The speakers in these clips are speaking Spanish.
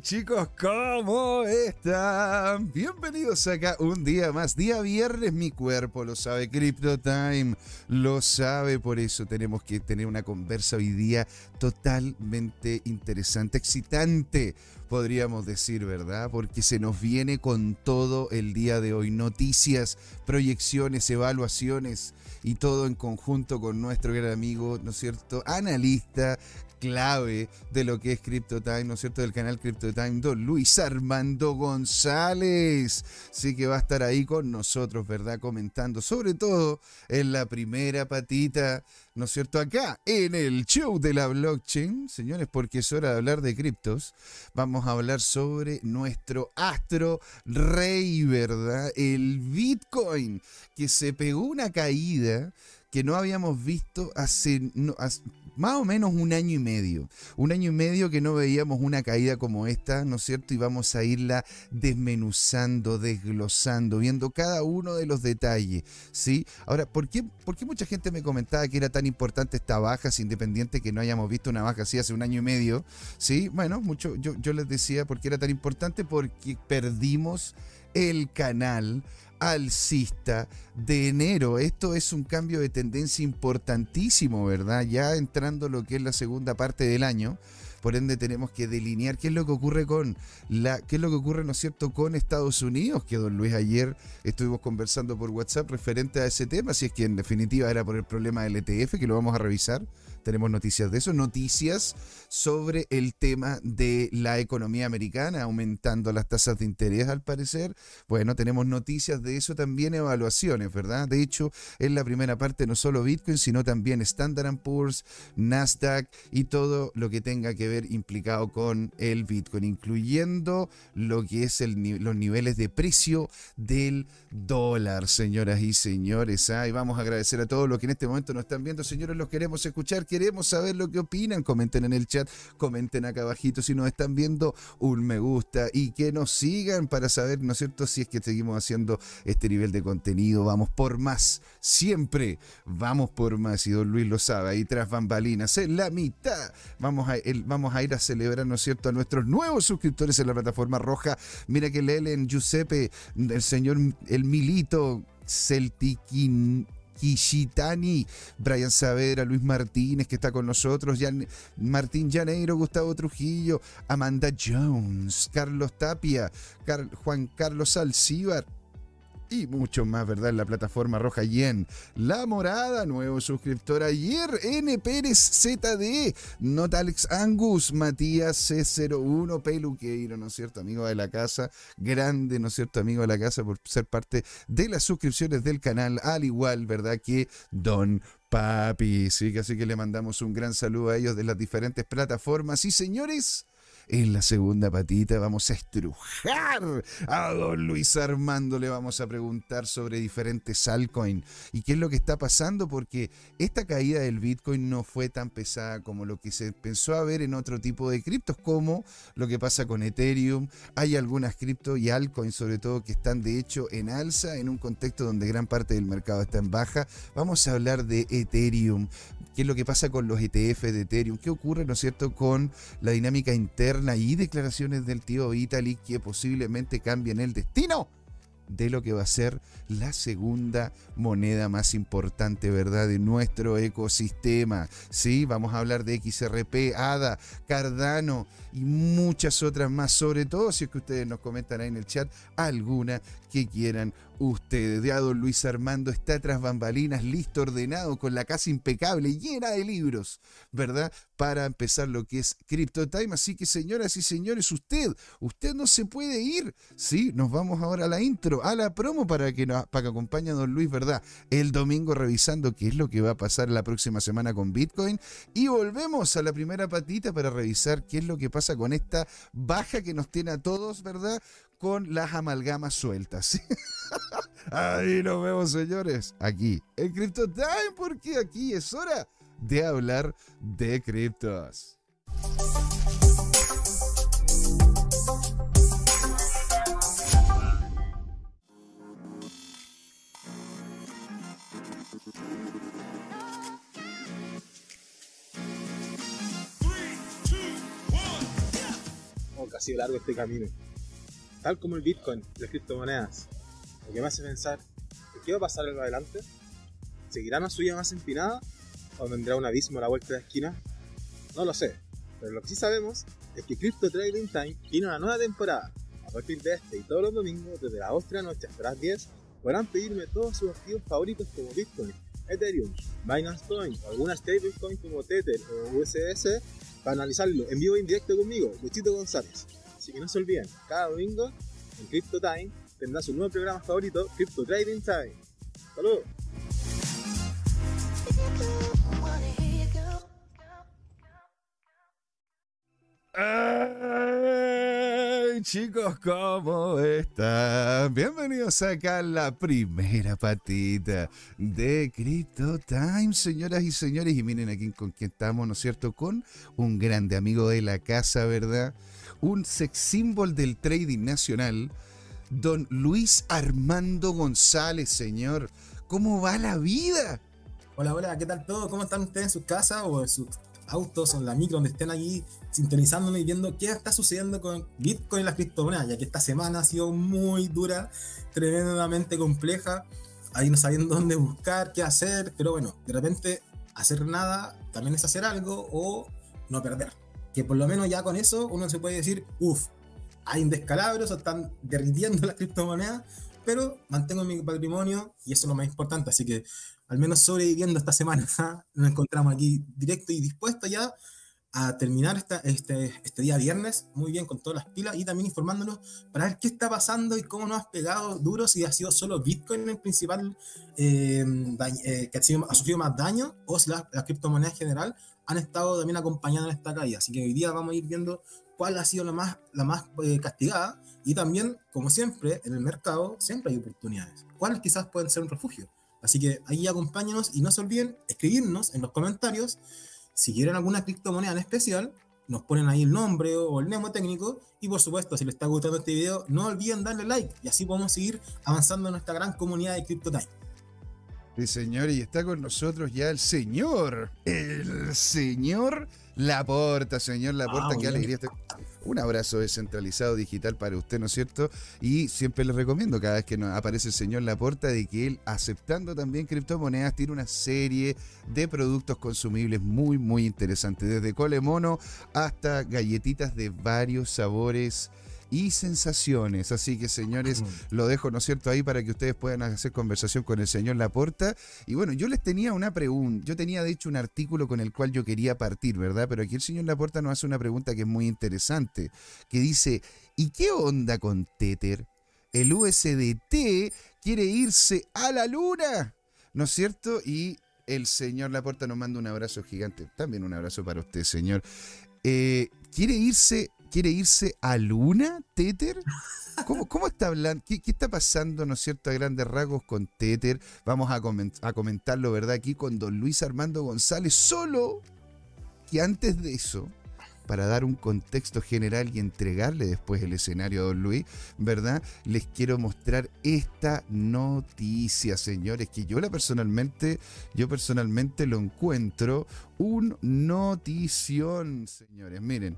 Chicos, ¿cómo están? Bienvenidos acá un día más. Día viernes, mi cuerpo lo sabe. Crypto Time lo sabe. Por eso tenemos que tener una conversa hoy día totalmente interesante, excitante, podríamos decir, ¿verdad? Porque se nos viene con todo el día de hoy. Noticias, proyecciones, evaluaciones y todo en conjunto con nuestro gran amigo, ¿no es cierto? Analista, clave de lo que es CryptoTime, ¿no es cierto? Del canal CryptoTime, don Luis Armando González. Sí que va a estar ahí con nosotros, ¿verdad? Comentando, sobre todo en la primera patita, ¿no es cierto? Acá en el show de la blockchain, señores, porque es hora de hablar de criptos. Vamos a hablar sobre nuestro astro rey, ¿verdad? El Bitcoin, que se pegó una caída que no habíamos visto hace, más o menos un año y medio. Un año y medio que no veíamos una caída como esta, ¿no es cierto? Y vamos a irla desmenuzando, desglosando, viendo cada uno de los detalles, ¿sí? Ahora, ¿por qué, ¿por qué mucha gente me comentaba que era tan importante esta baja, independiente que no hayamos visto una baja así hace un año y medio? ¿Sí? Bueno, mucho, yo, yo les decía por qué era tan importante, porque perdimos el canal alcista de enero. Esto es un cambio de tendencia importantísimo, ¿verdad? Ya entrando lo que es la segunda parte del año. Por ende tenemos que delinear qué es lo que ocurre con la, qué es lo que ocurre, ¿no es cierto?, con Estados Unidos, que don Luis ayer estuvimos conversando por WhatsApp referente a ese tema, si es que en definitiva era por el problema del ETF, que lo vamos a revisar tenemos noticias de eso, noticias sobre el tema de la economía americana, aumentando las tasas de interés al parecer. Bueno, tenemos noticias de eso también, evaluaciones, ¿verdad? De hecho, en la primera parte no solo Bitcoin, sino también Standard Poor's, Nasdaq y todo lo que tenga que ver implicado con el Bitcoin, incluyendo lo que es los niveles de precio del dólar, señoras y señores. ¿ah? Y vamos a agradecer a todos los que en este momento nos están viendo, señores, los queremos escuchar queremos saber lo que opinan. Comenten en el chat, comenten acá abajito si nos están viendo un me gusta y que nos sigan para saber, ¿no es cierto?, si es que seguimos haciendo este nivel de contenido. Vamos por más, siempre vamos por más. Y don Luis lo sabe, ahí tras bambalinas, en la mitad. Vamos a, vamos a ir a celebrar, ¿no es cierto?, a nuestros nuevos suscriptores en la plataforma roja. Mira que leen Giuseppe, el señor, el Milito, Celtiquín Kishitani, Brian Saavedra, Luis Martínez, que está con nosotros, Martín Llaneiro, Gustavo Trujillo, Amanda Jones, Carlos Tapia, Juan Carlos Alcíbar, y mucho más, ¿verdad? En la plataforma roja y en La Morada, nuevo suscriptor ayer, N. Pérez ZD, Notalex Angus, Matías C01, Peluqueiro, ¿no es cierto? Amigo de la casa, grande, ¿no es cierto? Amigo de la casa por ser parte de las suscripciones del canal, al igual, ¿verdad? Que Don Papi, sí, así que le mandamos un gran saludo a ellos de las diferentes plataformas. Y señores, en la segunda patita vamos a estrujar a don Luis Armando. Le vamos a preguntar sobre diferentes altcoins y qué es lo que está pasando, porque esta caída del Bitcoin no fue tan pesada como lo que se pensó a ver en otro tipo de criptos, como lo que pasa con Ethereum. Hay algunas criptos y altcoins, sobre todo, que están de hecho en alza en un contexto donde gran parte del mercado está en baja. Vamos a hablar de Ethereum, qué es lo que pasa con los ETF de Ethereum, qué ocurre, ¿no es cierto?, con la dinámica interna y declaraciones del tío Vitalik que posiblemente cambien el destino de lo que va a ser la segunda moneda más importante, ¿verdad?, de nuestro ecosistema. Sí, vamos a hablar de XRP, ADA, Cardano y muchas otras más, sobre todo si es que ustedes nos comentan ahí en el chat alguna que quieran ustedes. De don Luis Armando está tras bambalinas, listo, ordenado, con la casa impecable, llena de libros, ¿verdad? Para empezar lo que es Crypto Time. Así que, señoras y señores, usted, usted no se puede ir. Sí, nos vamos ahora a la intro, a la promo para que, nos, para que acompañe a don Luis, ¿verdad? El domingo revisando qué es lo que va a pasar la próxima semana con Bitcoin. Y volvemos a la primera patita para revisar qué es lo que pasa con esta baja que nos tiene a todos, ¿verdad? Con las amalgamas sueltas. Ahí nos vemos, señores. Aquí, en Crypto Time, porque aquí es hora de hablar de criptos. sido largo este camino. Tal como el Bitcoin, las criptomonedas. Lo que me hace pensar, ¿qué va a pasar en adelante? ¿Seguirá una suya más empinada? ¿O vendrá un abismo a la vuelta de la esquina? No lo sé, pero lo que sí sabemos es que Crypto Trading Time tiene una nueva temporada. A partir de este y todos los domingos, desde las 8 de la noche hasta las 10, podrán pedirme todos sus activos favoritos como Bitcoin, Ethereum, Binance Coin o alguna stablecoin como Tether o USS para analizarlo en vivo e en directo conmigo, Luchito González. Así que no se olviden, cada domingo en Crypto Time tendrá su nuevo programa favorito, Crypto Trading Time. ¡Saludos! Ay, chicos, ¿cómo están? Bienvenidos acá a la primera patita de Crypto Time, señoras y señores. Y miren aquí con quién estamos, ¿no es cierto? Con un grande amigo de la casa, ¿verdad? Un sex symbol del trading nacional, don Luis Armando González, señor. ¿Cómo va la vida? Hola, hola, ¿qué tal todo? ¿Cómo están ustedes en su casa o en sus autos o en la micro donde estén allí sintonizándome y viendo qué está sucediendo con Bitcoin y las criptomonedas, ya que esta semana ha sido muy dura, tremendamente compleja, ahí no sabiendo dónde buscar, qué hacer, pero bueno, de repente hacer nada también es hacer algo o no perder. Que por lo menos ya con eso uno se puede decir, uff, hay un descalabro, se están derritiendo las criptomonedas, pero mantengo mi patrimonio y eso es lo más importante, así que al menos sobreviviendo esta semana, nos encontramos aquí directo y dispuesto ya a terminar esta, este, este día viernes muy bien con todas las pilas y también informándonos para ver qué está pasando y cómo nos ha pegado duro si ha sido solo Bitcoin el principal eh, eh, que ha, sido, ha, sufrido más daño o si las, criptomonedas en general han estado también acompañando en esta caída. Así que hoy día vamos a ir viendo cuál ha sido la más, la más eh, castigada y también, como siempre, en el mercado siempre hay oportunidades. ¿Cuáles quizás pueden ser un refugio? Así que ahí acompáñanos y no se olviden escribirnos en los comentarios si quieren alguna criptomoneda en especial, nos ponen ahí el nombre o el nemo técnico. Y por supuesto, si les está gustando este video, no olviden darle like y así podemos seguir avanzando en nuestra gran comunidad de CryptoTime. Sí, señor, y está con nosotros ya el señor, el señor Laporta, señor Laporta, ah, qué alegría. Un abrazo descentralizado digital para usted, ¿no es cierto? Y siempre le recomiendo cada vez que nos aparece el señor Laporta de que él, aceptando también criptomonedas, tiene una serie de productos consumibles muy, muy interesantes. Desde cole mono hasta galletitas de varios sabores y sensaciones. Así que, señores, lo dejo, ¿no es cierto?, ahí para que ustedes puedan hacer conversación con el señor Laporta. Y bueno, yo les tenía una pregunta. Yo tenía, de hecho, un artículo con el cual yo quería partir, ¿verdad? Pero aquí el señor Laporta nos hace una pregunta que es muy interesante, que dice, ¿y qué onda con Tether? El USDT quiere irse a la luna, ¿no es cierto? Y el señor Laporta nos manda un abrazo gigante. También un abrazo para usted, señor. Eh, quiere irse quiere irse a Luna, Tether. ¿Cómo, está hablando? ¿Qué, está pasando, no es cierto, a grandes rasgos con Tether? Vamos a, a comentarlo, ¿verdad? Aquí con don Luis Armando González. Solo que antes de eso, para dar un contexto general y entregarle después el escenario a don Luis, ¿verdad? Les quiero mostrar esta noticia, señores, que yo la personalmente, yo personalmente lo encuentro un notición, señores. Miren,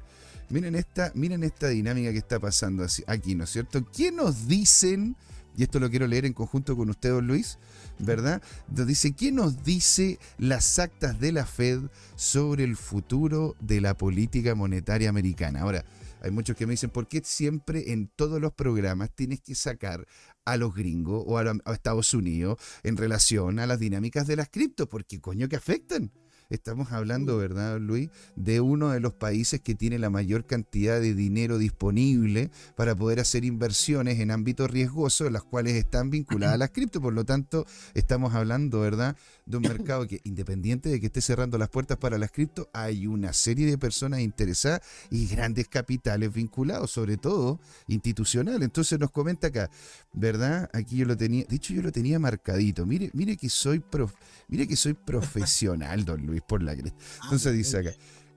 Miren esta, miren esta dinámica que está pasando aquí, ¿no es cierto? ¿Qué nos dicen? Y esto lo quiero leer en conjunto con usted, don Luis, ¿verdad? Nos dice, ¿qué nos dice las actas de la Fed sobre el futuro de la política monetaria americana? Ahora, hay muchos que me dicen, ¿por qué siempre en todos los programas tienes que sacar a los gringos o a, a Estados Unidos en relación a las dinámicas de las criptos? Porque coño que afectan. Estamos hablando, ¿verdad, Luis?, de uno de los países que tiene la mayor cantidad de dinero disponible para poder hacer inversiones en ámbitos riesgosos, las cuales están vinculadas a las cripto. Por lo tanto, estamos hablando, ¿verdad?, de un mercado que, independiente de que esté cerrando las puertas para las cripto, hay una serie de personas interesadas y grandes capitales vinculados, sobre todo institucionales. Entonces nos comenta acá, ¿verdad? Aquí yo lo tenía, de hecho yo lo tenía marcadito. Mire, mire que soy prof, mire que soy profesional, don Luis por la cresta. Ah, Entonces dice acá.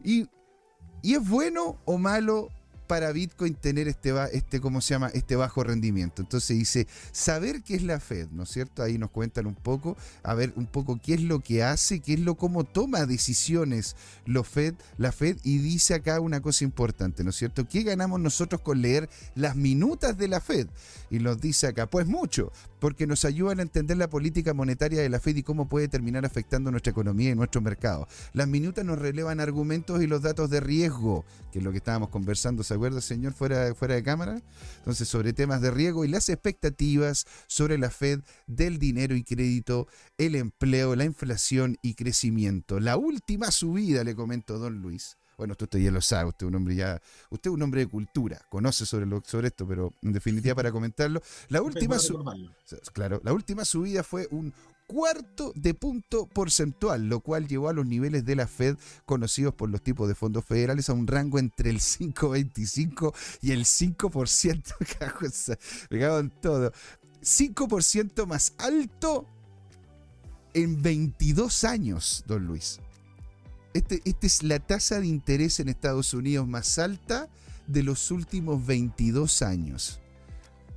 Y, ¿Y es bueno o malo para Bitcoin tener este, este. Este bajo rendimiento. Entonces dice, saber qué es la Fed, ¿no es cierto? Ahí nos cuentan un poco, a ver un poco qué es lo que hace, qué es lo, cómo toma decisiones la Fed, y dice acá una cosa importante, ¿no es cierto? ¿Qué ganamos nosotros con leer las minutas de la Fed? Y nos dice acá, pues mucho, porque nos ayudan a entender la política monetaria de la Fed y cómo puede terminar afectando nuestra economía y nuestro mercado. Las minutas nos relevan argumentos y los datos de riesgo, que es lo que estábamos conversando, ¿se acuerda, señor, fuera, fuera de cámara? Entonces, sobre temas de riesgo y las expectativas sobre la Fed del dinero y crédito, el empleo, la inflación y crecimiento. La última subida, le comento don Luis, bueno, usted ya lo sabe, usted es un hombre ya, usted es un hombre de cultura, conoce sobre, lo, sobre esto, pero en definitiva para comentarlo, la última, claro, la última subida fue un cuarto de punto porcentual, lo cual llevó a los niveles de la Fed conocidos por los tipos de fondos federales a un rango entre el 5,25 y el 5%. Me cago todo. 5% más alto en 22 años, don Luis. Este, esta es la tasa de interés en Estados Unidos más alta de los últimos 22 años.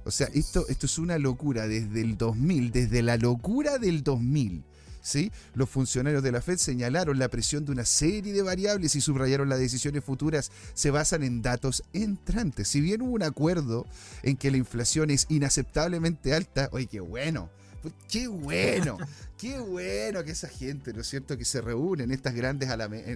O sea, esto, esto es una locura desde el 2000, desde la locura del 2000. ¿Sí? Los funcionarios de la Fed señalaron la presión de una serie de variables y subrayaron las decisiones futuras se basan en datos entrantes. Si bien hubo un acuerdo en que la inflación es inaceptablemente alta, oye, qué bueno, pues, qué bueno, qué bueno que esa gente, ¿no es cierto?, que se reúne en estas grandes,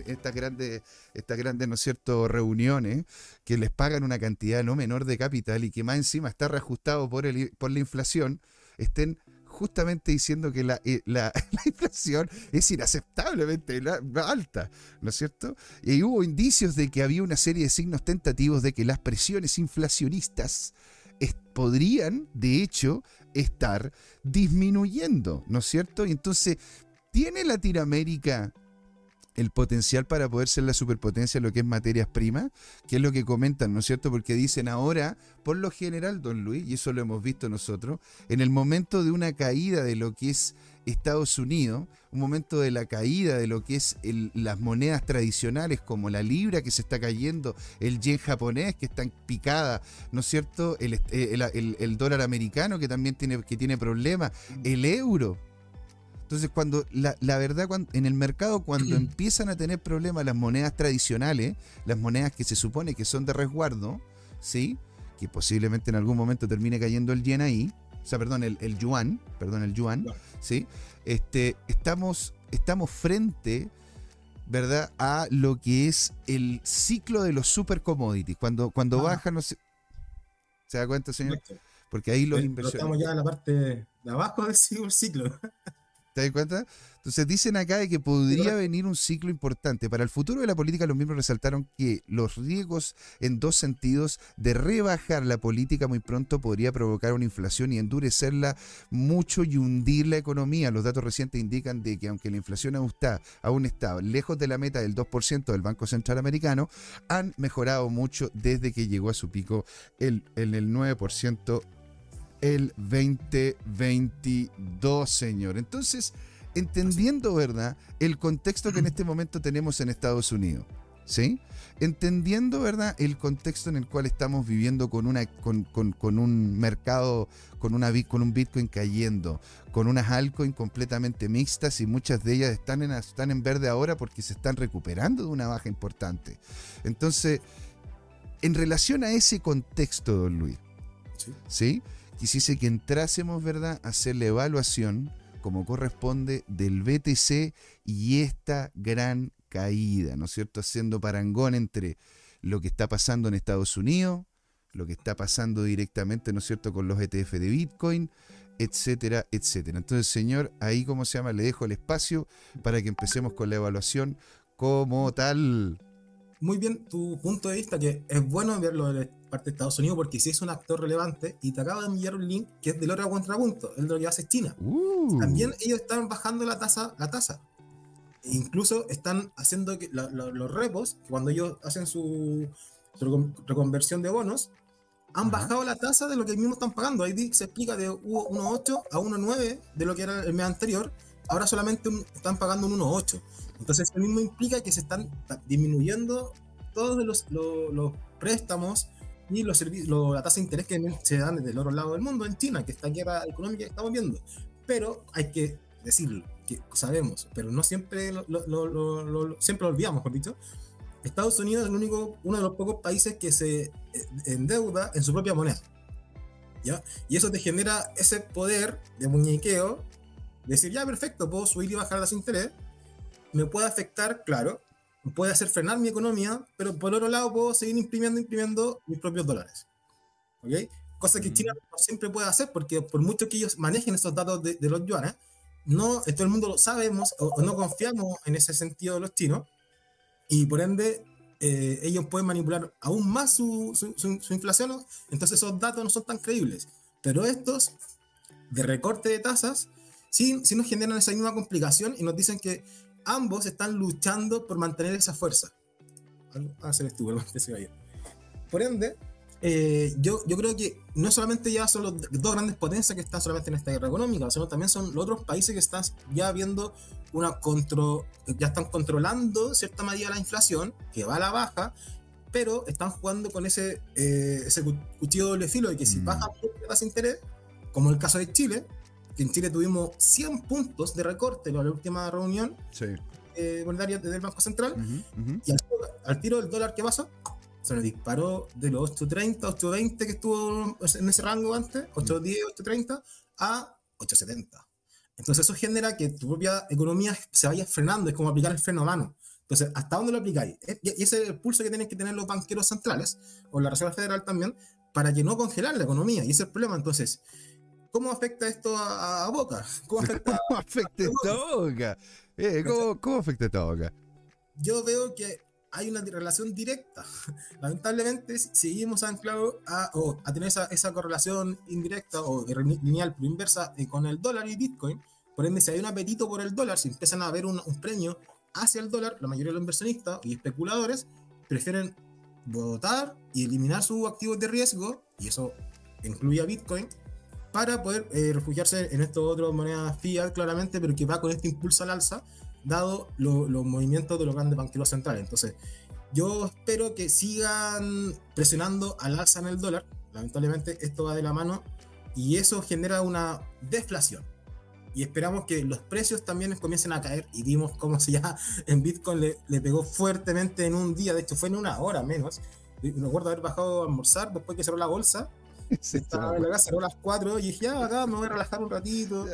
estas grandes, estas grandes, ¿no es cierto?, reuniones, que les pagan una cantidad no menor de capital y que más encima está reajustado por, el, por la inflación, estén justamente diciendo que la, eh, la, inflación es inaceptablemente alta, ¿no es cierto? Y hubo indicios de que había una serie de signos tentativos de que las presiones inflacionistas podrían, de hecho, estar disminuyendo, ¿no es cierto? Y entonces, ¿tiene Latinoamérica el potencial para poder ser la superpotencia en lo que es materias primas, que es lo que comentan, ¿no es cierto? Porque dicen ahora, por lo general, don Luis, y eso lo hemos visto nosotros, en el momento de una caída de lo que es Estados Unidos, un momento de la caída de lo que es las monedas tradicionales como la libra que se está cayendo, el yen japonés que está en picada, ¿no es cierto? El, el, dólar americano que también tiene, que tiene problemas, el euro. Entonces, cuando la, verdad, en el mercado, cuando empiezan a tener problemas las monedas tradicionales, las monedas que se supone que son de resguardo, ¿sí? Que posiblemente en algún momento termine cayendo el yen ahí, o sea, perdón, el, el yuan, perdón, el yuan, ¿sí? Este, estamos, estamos frente, ¿verdad?, a lo que es el ciclo de los super commodities. Cuando, cuando bajan, no se, ¿se da cuenta, señor? Porque ahí los inversores... Estamos ya en la parte de abajo del ciclo. ¿Te das cuenta? Entonces dicen acá de que podría venir un ciclo importante. Para el futuro de la política, los mismos resaltaron que los riesgos en dos sentidos de rebajar la política muy pronto podría provocar una inflación y endurecerla mucho y hundir la economía. Los datos recientes indican de que aunque la inflación aún está, aún está lejos de la meta del 2% del Banco Central Americano, han mejorado mucho desde que llegó a su pico el, en el 9% el 2022, señor. Entonces, entendiendo, ¿verdad?, el contexto que en este momento tenemos en Estados Unidos, ¿sí? Entendiendo, ¿verdad?, el contexto en el cual estamos viviendo con, una, con, un mercado, con, una, con un Bitcoin cayendo, con unas altcoins completamente mixtas y muchas de ellas están en, están en verde ahora porque se están recuperando de una baja importante. Entonces, en relación a ese contexto, don Luis, ¿sí? Quisiese que entrásemos, ¿verdad?, a hacer la evaluación como corresponde del BTC y esta gran caída, ¿no es cierto?, haciendo parangón entre lo que está pasando en Estados Unidos, lo que está pasando directamente, ¿no es cierto?, con los ETF de Bitcoin, etcétera, etcétera. Entonces, señor, ahí, ¿cómo se llama? Le dejo el espacio para que empecemos con la evaluación como tal muy bien tu punto de vista, que es bueno verlo de parte de Estados Unidos porque si es un actor relevante y te acabo de enviar un link que es del otro contrapunto, el de lo que hace China. Uh. También ellos están bajando la tasa, la tasa. E incluso están haciendo que los repos, cuando ellos hacen su, reconversión de bonos, han bajado la tasa de lo que mismos están pagando. Ahí se explica de 1.8 a 1.9 de lo que era el mes anterior. Ahora solamente están pagando un 1.8. Entonces, eso mismo implica que se están disminuyendo todos los, los, los préstamos y los la tasa de interés que se dan desde el otro lado del mundo, en China, que esta guerra económica que estamos viendo. Pero hay que decirlo, que sabemos, pero no siempre lo, lo, siempre lo olvidamos, por dicho. Estados Unidos es el único, uno de los pocos países que se eh, endeuda en su propia moneda. ¿ya? Y eso te genera ese poder de muñequeo, de decir, ya, perfecto, puedo subir y bajar las interés, me puede afectar, claro, puede hacer frenar mi economía, pero por otro lado puedo seguir imprimiendo, imprimiendo mis propios dólares. ¿Ok? Cosa que China no siempre puede hacer, porque por mucho que ellos manejen esos datos de, los yuanes, no, todo el mundo lo sabemos o, no confiamos en ese sentido de los chinos, y por ende eh, ellos pueden manipular aún más su, su, inflación, entonces esos datos no son tan creíbles. Pero estos de recorte de tasas sí, sí nos generan esa misma complicación y nos dicen que ambos están luchando por mantener esa fuerza. Ah, se Por ende, eh, yo, yo creo que no solamente ya son los dos grandes potencias que están solamente en esta guerra económica, sino también son los otros países que están ya viendo una control, ya están controlando cierta medida la inflación, que va a la baja, pero están jugando con ese, eh, ese cuchillo doble filo de que si mm. baja más interés, como el caso de Chile, en Chile tuvimos 100 puntos de recorte en la última reunión eh, monetaria del Banco Central, y al, tiro del dólar que pasó, se nos disparó de los 8.30, 8.20 que estuvo en ese rango antes, 8.10, 8.30, a 8.70. Entonces eso genera que tu propia economía se vaya frenando, es como aplicar el freno a mano. Entonces, ¿hasta dónde lo aplicáis? Y ese es el pulso que tienen que tener los banqueros centrales, o la Reserva Federal también, para que no congelar la economía. Y ese es el problema. Entonces, ¿Cómo afecta esto a, Boca? ¿Cómo afecta, ¿Cómo afecta esto a Boca? Eh, ¿cómo, afecta esto a Boca? Yo veo que hay una relación directa. Lamentablemente seguimos anclados a, a tener esa, esa, correlación indirecta o lineal pero inversa eh, con el dólar y Bitcoin. Por ende, si hay un apetito por el dólar, si empiezan a haber un, un premio hacia el dólar, la mayoría de los inversionistas y especuladores prefieren votar y eliminar sus activos de riesgo, y eso incluye a Bitcoin, para poder eh, refugiarse en estas otras monedas fiat, claramente, pero que va con este impulso al alza, dado los movimientos de los grandes banqueros centrales. Entonces, yo espero que sigan presionando al alza en el dólar. Lamentablemente, esto va de la mano y eso genera una deflación. Y esperamos que los precios también comiencen a caer. Y vimos cómo se ya en Bitcoin le, le pegó fuertemente en un día. De hecho, fue en una hora menos. Recuerdo haber bajado a almorzar después que cerró la bolsa estaba en la casa, a las 4 y dije, ya, acá me voy a relajar un ratito.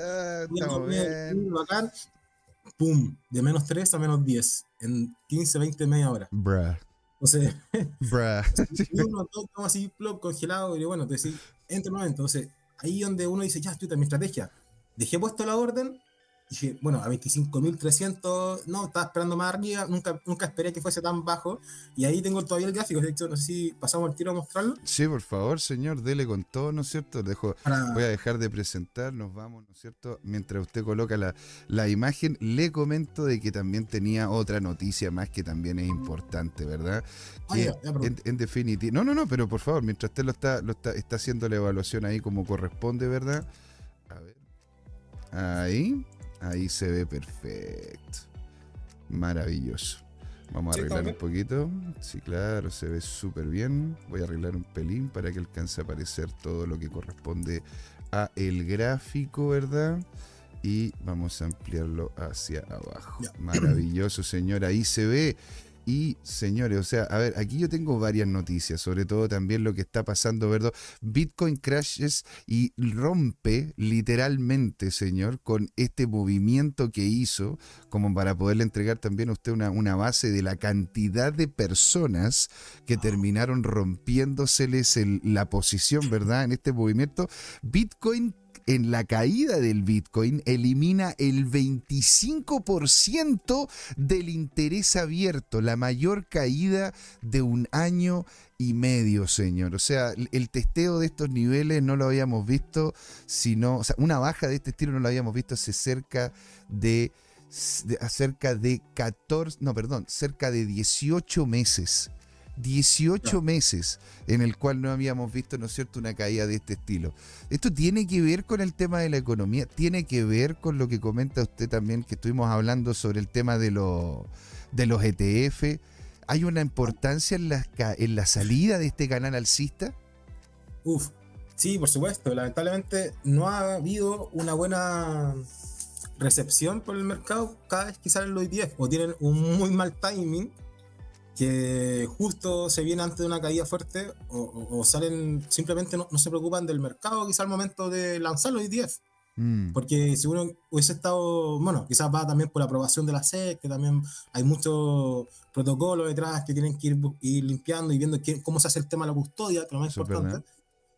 Pum, de menos 3 a menos 10 en 15, 20, media hora. Bruh. Entonces, Bruh. uno todo así, plop, congelado, y bueno, entonces, entre Entonces, ahí donde uno dice, ya, estoy en mi estrategia. Dejé puesto la orden dije, bueno, a 25.300, no, estaba esperando más arriba, nunca, nunca esperé que fuese tan bajo. Y ahí tengo todavía el gráfico, de hecho, no sé si pasamos el tiro a mostrarlo. Sí, por favor, señor, dele con todo, ¿no es cierto? Dejo, Voy a dejar de presentar, nos vamos, ¿no es cierto? Mientras usted coloca la, la imagen, le comento de que también tenía otra noticia más que también es importante, ¿verdad? Ah, que en, definitiva, no, no, no, pero por favor, mientras usted lo está, lo está, está haciendo la evaluación ahí como corresponde, ¿verdad? A ver. Ahí. Ahí se ve perfecto. Maravilloso. Vamos a arreglar un poquito. Sí, claro, se ve súper bien. Voy a arreglar un pelín para que alcance a aparecer todo lo que corresponde a el gráfico, ¿verdad? Y vamos a ampliarlo hacia abajo. Maravilloso, señor. Ahí se ve y señores, o sea, a ver, aquí yo tengo varias noticias, sobre todo también lo que está pasando, ¿verdad? Bitcoin crashes y rompe literalmente, señor, con este movimiento que hizo, como para poderle entregar también a usted una, una base de la cantidad de personas que terminaron rompiéndoseles la posición, ¿verdad? En este movimiento. Bitcoin en la caída del Bitcoin elimina el 25% del interés abierto, la mayor caída de un año y medio, señor. O sea, el testeo de estos niveles no lo habíamos visto, sino, o sea, una baja de este estilo no lo habíamos visto hace cerca de, de cerca de 14, no, perdón, cerca de 18 meses. 18 meses en el cual no habíamos visto, ¿no es cierto?, una caída de este estilo. Esto tiene que ver con el tema de la economía, tiene que ver con lo que comenta usted también, que estuvimos hablando sobre el tema de, de los ETF. ¿Hay una importancia en la, en la salida de este canal alcista? Uf, sí, por supuesto. Lamentablemente no ha habido una buena recepción por el mercado cada vez que salen los ETF o tienen un muy mal timing que justo se viene antes de una caída fuerte o, o- o salen simplemente no, no se preocupan del mercado quizá al momento de lanzar los ETF Mm, porque si uno hubiese estado, bueno, quizás va también por la aprobación de la SEC, que también hay muchos protocolos detrás que tienen que ir, ir limpiando y viendo qué- cómo se hace el tema de la custodia, que lo más es importante.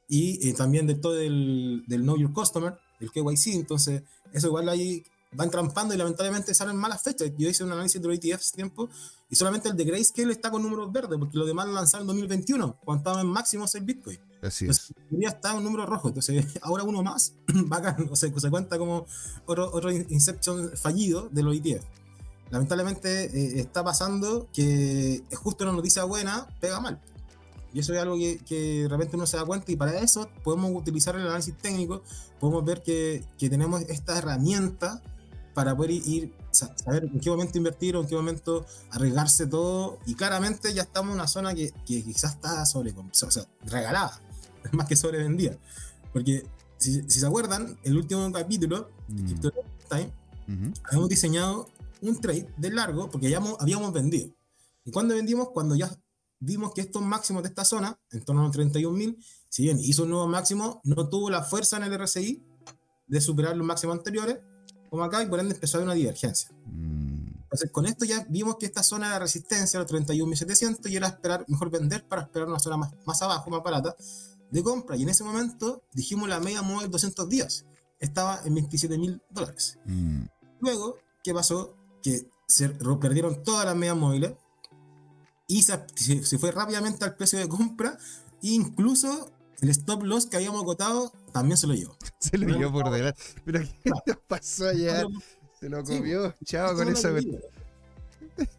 Y eh, también de todo del, del Know Your Customer, el KYC, entonces eso igual ahí va entrampando y lamentablemente salen malas fechas. Yo hice un análisis de los ETFs hace tiempo y solamente el de Grayscale está con números verdes, porque los demás lo lanzaron en 2021, cuando estaba en máximos el Bitcoin. así es. Entonces, ya está un número rojo. Entonces, ahora uno más, bacán. O sea, se cuenta como otro, otro Inception fallido de los ETF. Lamentablemente eh, está pasando que justo una noticia buena pega mal. Y eso es algo que, que de repente uno se da cuenta y para eso podemos utilizar el análisis técnico, podemos ver que, que tenemos esta herramienta para poder ir, sa- saber en qué momento invertir o en qué momento arriesgarse todo. Y claramente ya estamos en una zona que, que quizás está sobre, o sea, regalada, más que sobrevendida. Porque si, si se acuerdan, el último capítulo, Mm, Time, habíamos diseñado un trade de largo porque ya habíamos vendido. ¿Y cuando vendimos? Cuando ya vimos que estos máximos de esta zona, en torno a los 31.000, si bien hizo un nuevo máximo, no tuvo la fuerza en el RSI de superar los máximos anteriores, como acá, y por ende empezó a haber una divergencia. Mm, Entonces, con esto ya vimos que esta zona era resistencia, los 31.700, y era esperar, mejor vender para esperar una zona más, más abajo, más barata, de compra. Y en ese momento dijimos la media móvil 200 días. Estaba en 27.000 dólares. mm. Luego, ¿qué pasó? Que se ro- perdieron todas las medias móviles y se, se- se fue rápidamente al precio de compra. E incluso el stop loss que habíamos agotado también se lo llevó. Se lo llevó por delante. Pero ¿qué nos pasó allá? Se lo Sí, comió. Chao Eso con es esa.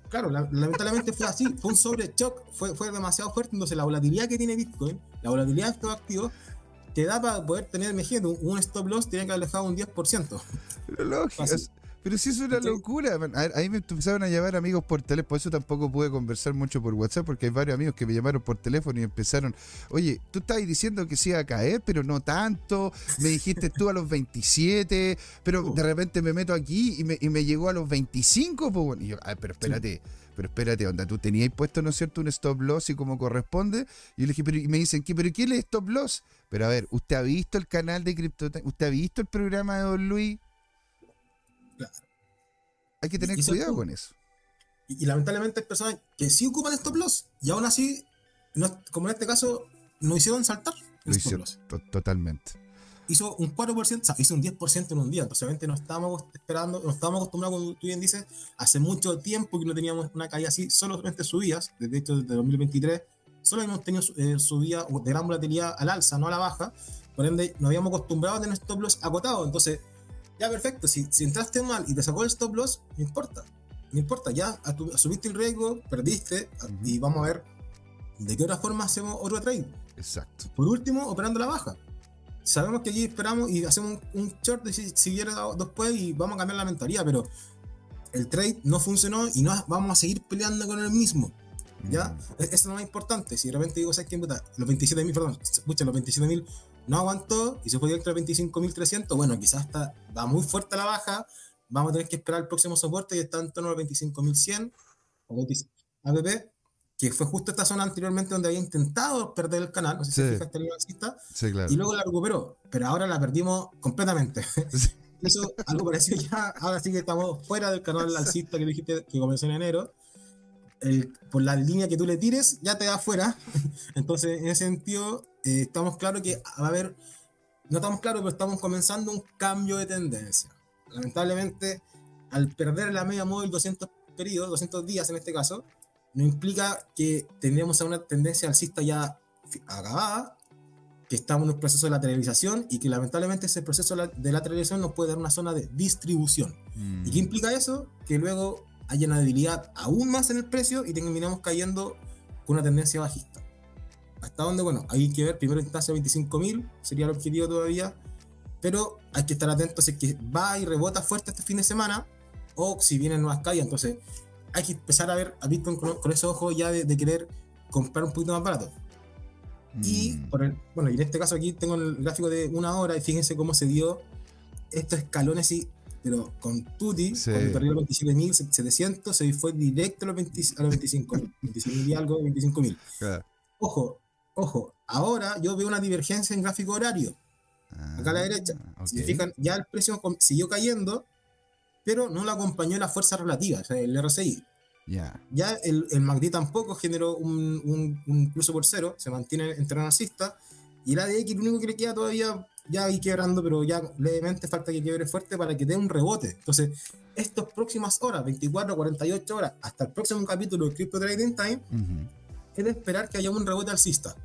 Claro, la- lamentablemente fue así, fue un sobrechoc, fue, fue demasiado fuerte. Entonces, la volatilidad que tiene Bitcoin, la volatilidad de estos activos, te da para poder tener, imagínate, un, stop loss tiene que haber dejado un 10%. Pero lógico. Fácil. Pero sí es una locura. man. A ahí me empezaron a llamar amigos por teléfono. Por eso tampoco pude conversar mucho por WhatsApp, porque hay varios amigos que me llamaron por teléfono y empezaron. Oye, tú estabas diciendo que iba a caer, pero no tanto. Me dijiste tú a los 27, pero de repente me meto aquí y me, y me llegó a los 25. Pues, bueno. Y yo, "Ay, pero espérate. Pero espérate, onda, tú tenías puesto, ¿no es cierto?, un stop loss y como corresponde. Y yo le dije, pero, y me dicen, ¿qué, ¿pero quién es stop loss? Pero a ver, ¿usted ha visto el canal de Crypto ¿Usted ha visto el programa de Don Luis? Hay que tener cuidado con eso. Y, y lamentablemente hay personas que sí ocupan stop loss y aún así, no- como en este caso, no hicieron saltar Lo stop hicieron loss. to- totalmente. Hizo un 4%, o sea, hizo un 10% en un día. Entonces, obviamente, no estábamos esperando, no estábamos acostumbrados, como tú bien dices, hace mucho tiempo que no teníamos una caída así, solamente subidas. De hecho, desde 2023, solo hemos tenido eh, subidas de gran volatilidad al alza, no a la baja. Por ende, nos habíamos acostumbrado a tener stop loss acotado. Entonces, ya perfecto. Si, si entraste mal y te sacó el stop loss, no importa. No importa, ya asumiste el riesgo, perdiste Ujú. y vamos a ver de qué otra forma hacemos otro trade. Exacto. Por último, operando la baja. Sabemos que aquí esperamos y hacemos un, un short de si siguiera después y vamos a cambiar la mentalidad, pero el trade no funcionó y no vamos a seguir peleando con el mismo. ¿Ya? Mm, Eso es lo más importante. Si de repente digo, ¿sabes qué? Puta, los 27.000, perdón, escucha, los 27.000 no aguantó y se fue directo a 25.300, bueno, quizás está, va muy fuerte la baja, vamos a tener que esperar el próximo soporte y está en torno a 25.100 o 25 APP, que fue justo esta zona anteriormente donde había intentado perder el canal, no sé si Sí. se alcista, Sí, claro. y luego la recuperó, pero ahora la perdimos completamente. Sí. Eso, algo parecido ya, ahora sí que estamos fuera del canal alcista que dijiste que comenzó en enero. El- por la línea que tú le tires, ya te da fuera. Entonces, en ese sentido, eh, estamos claros que va a haber, no estamos claros, pero estamos comenzando un cambio de tendencia. Lamentablemente, al perder la media móvil 200 periodos, 200 días en este caso, no implica que tendremos una tendencia alcista ya acabada, que estamos en un proceso de lateralización y que lamentablemente ese proceso de lateralización nos puede dar una zona de distribución. Mm, ¿Y qué implica eso? Que luego haya una debilidad aún más en el precio y terminamos cayendo con una tendencia bajista. Hasta donde, bueno, hay que ver, primero instancia 25.000, sería el objetivo todavía, pero hay que estar atentos si es que va y rebota fuerte este fin de semana o si vienen nuevas caídas. Entonces, hay que empezar a ver a Bitcoin con, con esos ojos ya de, de querer comprar un poquito más barato. Y, Mm, por el, bueno, y en este caso aquí tengo el gráfico de una hora y fíjense cómo se dio estos escalones y pero con Tutti, Sí. cuando perdió los 27.700, se fue directo a los, 20 a los 25, 25.000 y algo, 25.000. claro. Ojo, ojo, ahora yo veo una divergencia en gráfico horario. Acá a la derecha. Ah, ok. Si se fijan, ya el precio siguió cayendo, pero no lo acompañó la fuerza relativa, o sea, el RSI. Ya. Ya el, el MACD tampoco generó un, un, un pluso por cero, se mantiene en terreno alcista. Y el ADX lo único que le queda todavía, ya ahí quebrando, pero ya levemente falta que quiebre fuerte para que dé un rebote. Entonces, estas próximas horas, 24, 48 horas, hasta el próximo capítulo de Crypto Trading Time, Ujú. Es de esperar que haya un rebote alcista.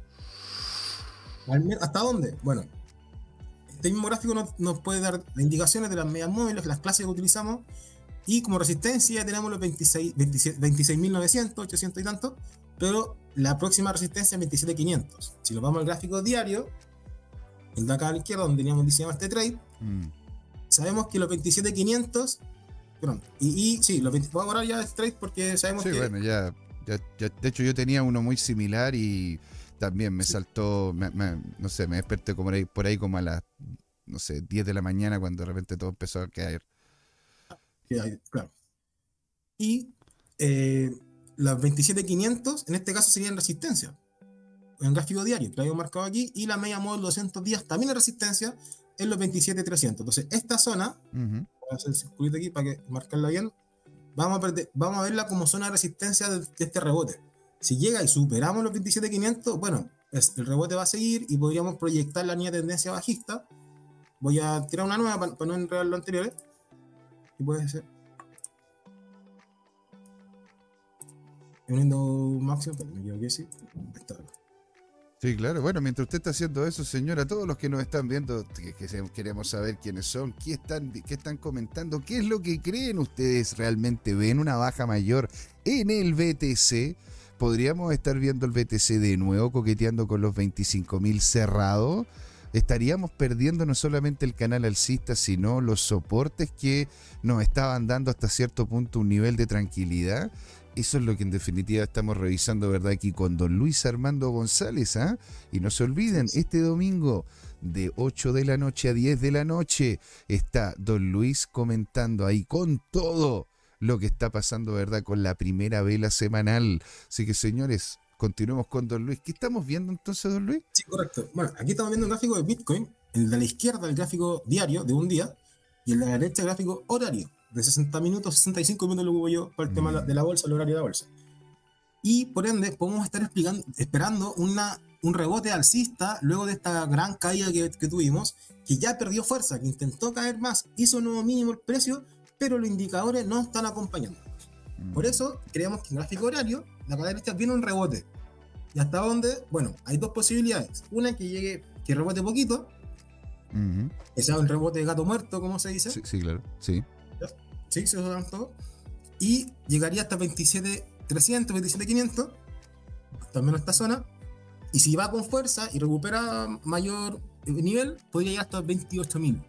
¿Hasta dónde? Bueno, este mismo gráfico nos, nos puede dar las indicaciones de las medias móviles, las clases que utilizamos, y como resistencia tenemos los 26 27 26.900, 800 y tanto, pero la próxima resistencia es 27.500. Si nos vamos al gráfico diario, el de acá a la izquierda, donde teníamos diseñado este trade, Mm, sabemos que los 27.500, perdón, y, y sí, los 20, voy a borrar ya este trade porque sabemos Sí, que bueno, ya, ya- ya- De hecho, yo tenía uno muy similar y también me saltó. me- me- no sé, me desperté como por ahí, como a las. No sé, 10 de la mañana cuando de repente todo empezó a caer. claro. Y eh, las 27.500 en este caso serían resistencia. En gráfico diario, que lo habíamos marcado aquí, y la media móvil 200 días también es resistencia en los 27.300. Entonces, esta zona, Ujú. voy a hacer el circulito aquí para que marcarla bien, vamos a, verla como zona de resistencia de, este rebote. Si llega y superamos los 27.500, bueno, el rebote va a seguir y podríamos proyectar la línea de tendencia bajista. Voy a tirar una nueva para, no enredar lo anterior. Y puede ser. Uniendo máximo, pero me equivoqué, sí. Está. Sí, claro. Bueno, mientras usted está haciendo eso, señora, todos los que nos están viendo, que, queremos saber quiénes son, qué están, qué están comentando, qué es lo que creen ustedes realmente. ¿Ven una baja mayor en el BTC? ¿Podríamos estar viendo el BTC de nuevo coqueteando con los 25.000 cerrados? ¿Estaríamos perdiendo no solamente el canal alcista, sino los soportes que nos estaban dando hasta cierto punto un nivel de tranquilidad? Eso es lo que en definitiva estamos revisando, ¿verdad? Aquí con don Luis Armando González, ¿ah? Y no se olviden, este domingo de 8 de la noche a 10 de la noche está don Luis comentando ahí con todo lo que está pasando, ¿verdad? Con la primera vela semanal. Así que, señores, continuemos con don Luis. ¿Qué estamos viendo entonces, don Luis? Sí, correcto. Bueno, aquí estamos viendo un gráfico de Bitcoin, el de la izquierda el gráfico diario de un día y el de la derecha el gráfico horario de 60 minutos, 65 minutos lo hubo yo para el tema de la- bolsa, el horario de la bolsa. Y por ende podemos estar explicando, esperando una, un rebote alcista luego de esta gran caída que, que tuvimos, que ya perdió fuerza, que intentó caer más, hizo un nuevo mínimo el precio, pero los indicadores no están acompañando. Por eso creemos que en gráfico horario, la derecha viene un rebote. ¿Y hasta dónde? Bueno, hay dos posibilidades. Una que llegue, que rebote poquito, Ujú. que sea un rebote de gato muerto, como se dice. Sí, sí, claro. Sí. Sí, se usan todo. Y llegaría hasta 27.300, 27.500, también esta zona. Y si va con fuerza y recupera mayor nivel, podría llegar hasta 28.900.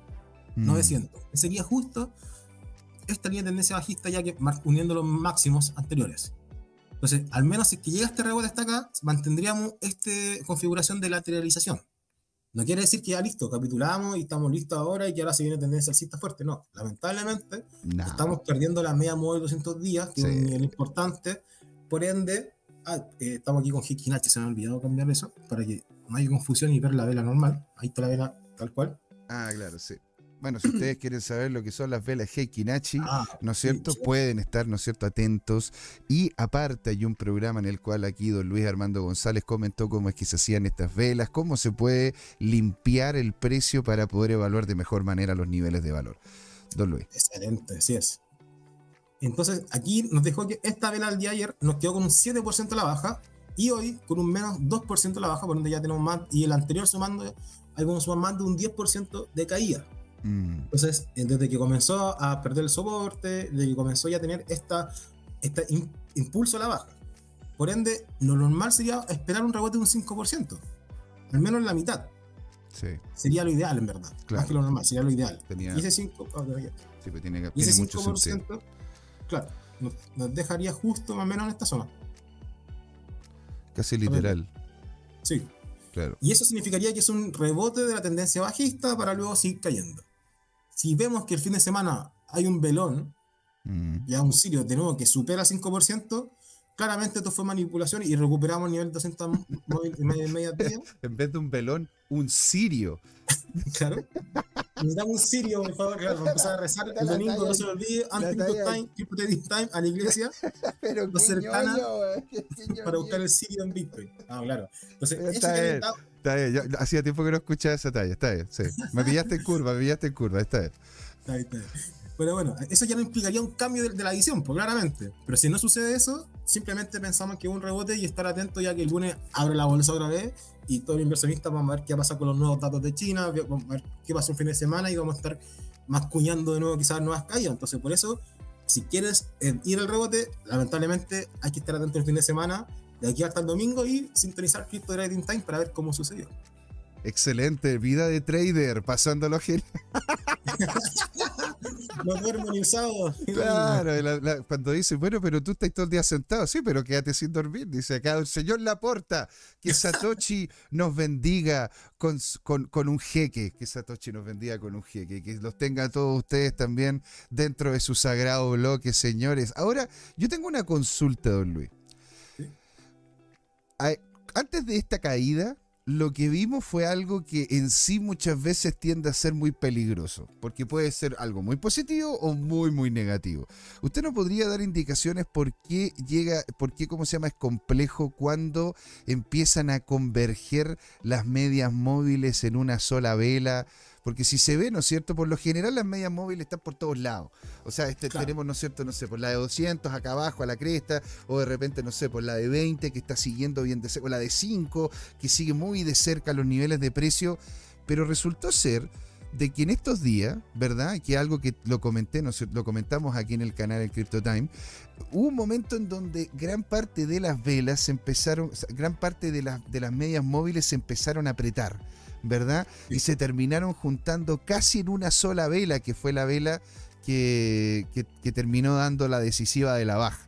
Mm. Sería justo esta línea de tendencia bajista ya que uniendo los máximos anteriores. Entonces, al menos si es que llega este rebote hasta acá, mantendríamos esta configuración de lateralización. No quiere decir que ya listo, capitulamos y estamos listos ahora y que ahora se viene tendencia alcista fuerte. No, lamentablemente No. estamos perdiendo la media móvil 200 días, que es un nivel importante. Por ende, ah, eh, estamos aquí con Hikinachi, se me ha olvidado cambiar eso para que no haya confusión y ver la vela normal. Ahí está la vela tal cual. Ah, claro, sí. Bueno, si ustedes quieren saber lo que son las velas Heikinachi, Ah, ¿no es cierto? sí. Pueden estar, ¿no es cierto?, atentos. Y aparte hay un programa en el cual aquí don Luis Armando González comentó cómo es que se hacían estas velas, cómo se puede limpiar el precio para poder evaluar de mejor manera los niveles de valor. Don Luis. Excelente, así es. Entonces, aquí nos dejó que esta vela al día de ayer nos quedó con un 7% a la baja y hoy con un menos 2% a la baja, por donde ya tenemos más, y el anterior sumando, ahí vamos a sumar más de un 10% de caída. Mm, Entonces, eh, desde que comenzó a perder el soporte, desde que comenzó ya a tener esta, este im- impulso a la baja. Por ende, lo normal sería esperar un rebote de un 5%, al menos la mitad. sí, Sería lo ideal, en verdad. Claro. Más que lo normal, sería lo ideal. tenía, Y ese 5%, ah, sí, pues tiene, y tiene ese mucho sentido. 5%, claro, nos, nos dejaría justo más o menos en esta zona. Casi literal, Sí. claro. Y eso significaría que es un rebote de la tendencia bajista para luego seguir cayendo. Si vemos que el fin de semana hay un velón, Mm. ya un sirio de nuevo que supera 5%, claramente esto fue manipulación y recuperamos el nivel 200 móvil en media. En vez de un velón, un sirio. Claro. Necesitamos un sirio, por favor, claro, para empezar a rezar el La domingo, talla- no se lo olvide, antes time, a la iglesia, Pero cercana qué para buscar el sirio en Bitcoin. Ah, claro. Entonces, eso Está bien, yo- hacía tiempo que no escuchaba esa talla, está bien, sí. Me pillaste en curva, me pillaste en curva, está bien. Está bien, está bien. Pero bueno, eso ya no implicaría un cambio de, de la edición, pues claramente. Pero si no sucede eso, simplemente pensamos que es un rebote y estar atento ya que el lunes abre la bolsa otra vez y todos los inversionistas vamos a ver qué pasa con los nuevos datos de China, a ver qué pasa un fin de semana y vamos a estar mascuñando de nuevo quizás nuevas caídas. Entonces, por eso, si quieres eh, ir al rebote, lamentablemente hay que estar atento el fin de semana, de aquí hasta el domingo y sintonizar Crypto Trading Time para ver cómo sucedió. Excelente, vida de trader, pasándolo genial. No duermo ni un sábado. Claro, y la- la- cuando dice, bueno, pero tú estás todo el día sentado, sí, pero quédate sin dormir. Dice acá el señor Laporta, que Satoshi nos bendiga con, con, con un jeque, que Satoshi nos bendiga con un jeque, que los tenga todos ustedes también dentro de su sagrado bloque, señores. Ahora, yo tengo una consulta, don Luis. Antes de esta caída, lo que vimos fue algo que en sí muchas veces tiende a ser muy peligroso, porque puede ser algo muy positivo o muy, muy negativo. ¿Usted no podría dar indicaciones por qué llega, por qué, cómo se llama, es complejo cuando empiezan a converger las medias móviles en una sola vela? Porque si se ve, ¿no es cierto? Por lo general las medias móviles están por todos lados. O sea, este, Claro. tenemos, ¿no es cierto? No sé, por la de 200 acá abajo a la cresta, o de repente, no sé, por la de 20 que está siguiendo bien de cerca, o la de 5 que sigue muy de cerca los niveles de precio. Pero resultó ser de que en estos días, ¿verdad? Que algo que lo comenté, ¿no es cierto? lo comentamos aquí en el canal en Crypto Time, hubo un momento en donde gran parte de las velas se empezaron, gran parte de las, de las medias móviles se empezaron a apretar, ¿verdad? Y se terminaron juntando casi en una sola vela, que fue la vela que, que- que terminó dando la decisiva de la baja,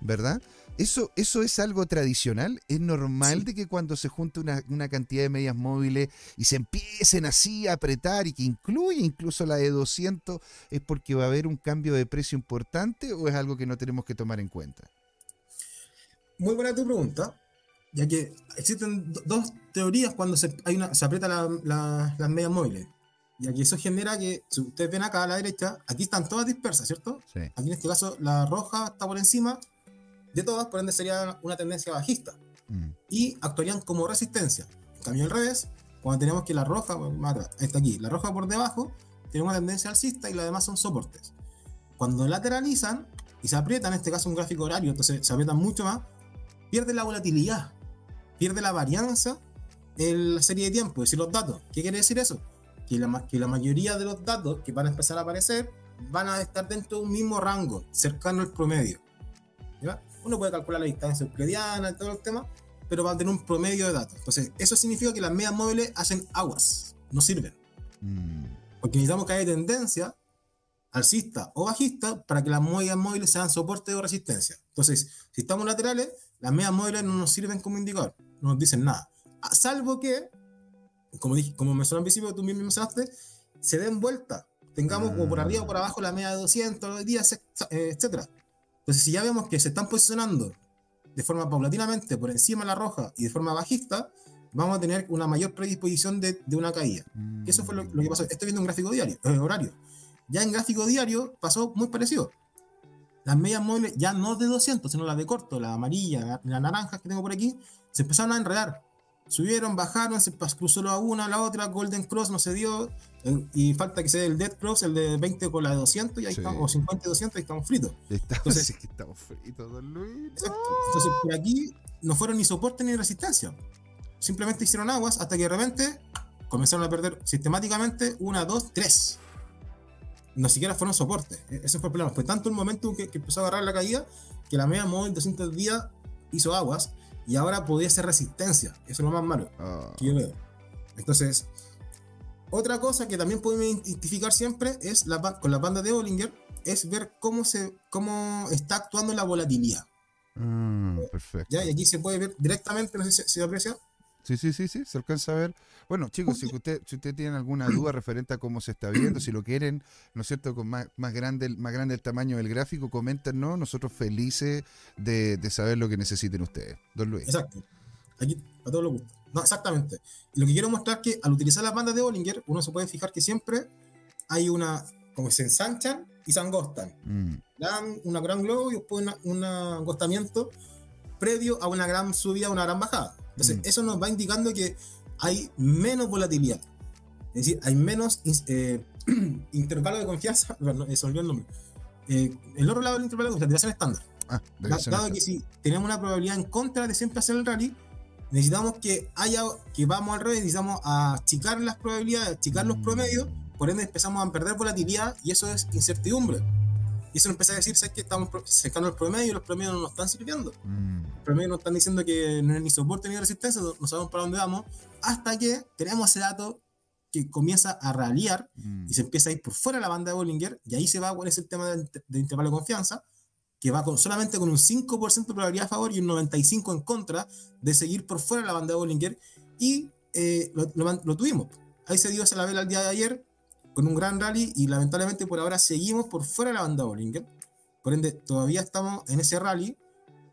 ¿verdad? Eso, eso es algo tradicional. Es normal Sí. de que cuando se junte una, una cantidad de medias móviles y se empiecen así a apretar y que incluye incluso la de 200, es porque va a haber un cambio de precio importante o es algo que no tenemos que tomar en cuenta. Muy buena tu pregunta, ya que existen do- dos teorías cuando se, hay una, se aprieta la- la- las medias móviles. Ya que eso genera que, si ustedes ven acá a la derecha, aquí están todas dispersas, ¿cierto? Sí. Aquí en este caso la roja está por encima de todas, por ende sería una tendencia bajista. Mm. Y actuarían como resistencia. En cambio al revés, cuando tenemos que la roja, bueno, más atrás, está aquí, la roja por debajo, tiene una tendencia alcista y las demás son soportes. Cuando lateralizan y se aprietan, en este caso un gráfico horario, entonces se aprietan mucho más, pierde la volatilidad, pierde la varianza en la serie de tiempo, es decir, los datos. ¿Qué quiere decir eso? Que la, que la mayoría de los datos que van a empezar a aparecer van a estar dentro de un mismo rango, cercano al promedio. ¿ya? Uno puede calcular la distancia euclidiana y todo el tema, pero va a tener un promedio de datos. Entonces, eso significa que las medias móviles hacen aguas, no sirven. Mm. Porque necesitamos que haya tendencia alcista o bajista para que las medias móviles sean soporte o resistencia. Entonces, si estamos laterales, las medias móviles no nos sirven como indicador, no nos dicen nada. A- Salvo que, como, dije, como mencioné al principio, tú mismo mencionaste, se den vuelta. Tengamos como por arriba o por abajo la media de 200 los días, etc. Entonces, si ya vemos que se están posicionando de forma paulatinamente por encima de la roja y de forma bajista, vamos a tener una mayor predisposición de, de una caída. Que Eso fue lo, lo que pasó. Estoy viendo un gráfico diario, eh, horario. Ya en gráfico diario pasó muy parecido. Las medias móviles, ya no de 200, sino las de corto, la amarilla, la, la naranja que tengo por aquí, se empezaron a enredar. Subieron, bajaron, se cruzó la una, la otra, Golden Cross no se dio, eh, y falta que se dé el Dead Cross, el de 20 con la de 200, y ahí Sí. estamos, o 50 y 200, y estamos fritos. Estamos, Entonces- sí que estamos fritos, don Luis. Exacto. Entonces, por aquí no fueron ni soporte ni resistencia. Simplemente hicieron aguas hasta que de repente comenzaron a perder sistemáticamente una, dos, tres. No siquiera fueron soporte. E- Ese fue el problema. Fue tanto el momento que, que empezó a agarrar la caída que la media móvil 200 días hizo aguas y ahora podía ser resistencia. Eso es lo más malo Ah, que yo veo. Entonces, otra cosa que también podemos identificar siempre es la, con las bandas de Bollinger, es ver cómo, se, cómo está actuando la volatilidad. Ah, perfecto. ¿ya? Y aquí se puede ver directamente, no sé si se aprecia, Sí, sí, sí, sí, se alcanza a ver. Bueno, chicos, si usted, si usted tiene alguna duda referente a cómo se está viendo, si lo quieren, ¿no es cierto?, con más, más, grande, más grande el tamaño del gráfico, coméntenos, nosotros felices de, de saber lo que necesiten ustedes. Don Luis. Exacto. Aquí, a todos los gustos. No, exactamente. Lo que quiero mostrar es que al utilizar las bandas de Bollinger, uno se puede fijar que siempre hay una, como se ensanchan y se angostan. Mm, Dan una gran globo y después una- un angostamiento previo a una gran subida, una gran bajada. Entonces, Mm. eso nos va indicando que hay menos volatilidad. Es decir, hay menos eh, intervalo de confianza. Perdón, no, se olvidó el nombre. Eh, el otro lado del intervalo de confianza, estándar. Ah, Dado que si tenemos una probabilidad en contra de siempre hacer el rally, necesitamos que haya, que vamos al revés, necesitamos achicar las probabilidades, achicar los Mm. promedios, por ende empezamos a perder volatilidad y eso es incertidumbre. Y eso empieza a decir, ¿sabes que estamos secando el promedio y los promedios no nos están sirviendo? Mm, Los promedios nos están diciendo que no es ni soporte ni resistencia, no sabemos para dónde vamos, hasta que tenemos ese dato que comienza a ralliar mm. y se empieza a ir por fuera de la banda de Bollinger, y ahí se va cuál es el tema del de intervalo de confianza, que va con, solamente con un 5% de probabilidad a favor y un 95% en contra de seguir por fuera de la banda de Bollinger, y eh, lo, lo lo tuvimos. Ahí se dio esa la vela el día de ayer, con un gran rally, y lamentablemente por ahora seguimos por fuera de la banda Bollinger, por ende todavía estamos en ese rally,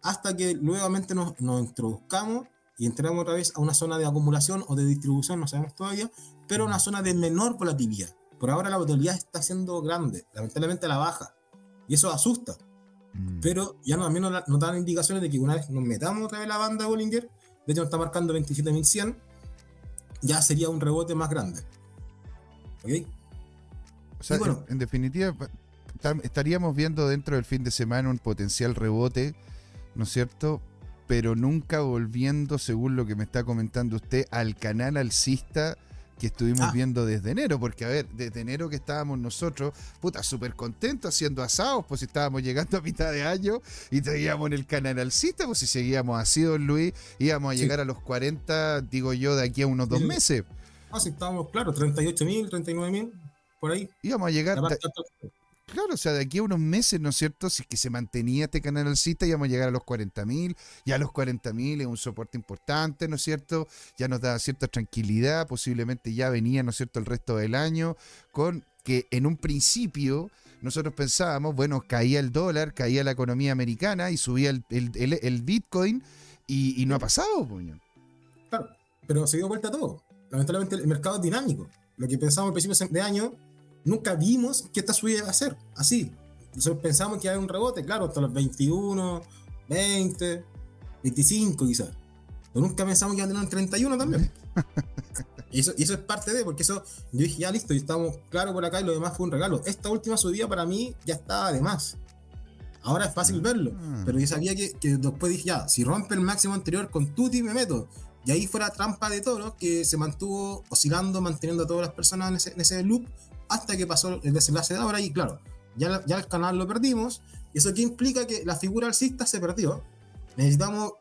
hasta que nuevamente nos, nos introduzcamos y entramos otra vez a una zona de acumulación o de distribución, no sabemos todavía, pero una zona de menor volatilidad. Por ahora la volatilidad está siendo grande, lamentablemente a la baja, y eso asusta, Mm. pero ya no, también nos, nos dan indicaciones de que una vez nos metamos otra vez la banda Bollinger, de hecho nos está marcando 27.100, ya sería un rebote más grande. ¿Ok? O sea, bueno. en, en definitiva, estaríamos viendo dentro del fin de semana un potencial rebote, ¿no es cierto? Pero nunca volviendo, según lo que me está comentando usted, al canal alcista que estuvimos Ah. viendo desde enero. Porque, a ver, desde enero que estábamos nosotros, puta, súper contentos haciendo asados, pues si estábamos llegando a mitad de año y seguíamos en el canal alcista, pues si seguíamos así, don Luis, íbamos a Sí. llegar a los 40, digo yo, de aquí a unos dos meses. Ah, sí, estábamos, claro, 38.000, 39.000, por ahí. Íbamos a llegar... Claro, o sea, de aquí a unos meses, ¿no es cierto? Si es que se mantenía este canal alcista, íbamos a llegar a los 40.000. Ya a los 40.000 es un soporte importante, ¿no es cierto? Ya nos da cierta tranquilidad, posiblemente ya venía, ¿no es cierto?, el resto del año, con que en un principio nosotros pensábamos, bueno, caía el dólar, caía la economía americana y subía el, el- el- el Bitcoin y, y no ha pasado, puño. Claro, pero se dio vuelta todo. Lamentablemente el mercado es dinámico. Lo que pensamos al principio de año, nunca vimos que esta subida iba a ser así. Nosotros pensamos que iba a haber un rebote, claro, hasta los 21, 20, 25 quizás. Pero nunca pensamos que iba a tener un 31 también. Y eso, y eso es parte de, porque eso, yo dije, ya listo, y estamos claros por acá y lo demás fue un regalo. Esta última subida para mí ya estaba de más. Ahora es fácil verlo, Ah. pero yo sabía que, que después dije, ya, si rompe el máximo anterior con Tuti me meto. Y ahí fue la trampa de toro que se mantuvo oscilando, manteniendo a todas las personas en ese, en ese loop hasta que pasó el desenlace de ahora. Y claro, ya, ya el canal lo perdimos. Y eso que implica que la figura alcista se perdió. Necesitamos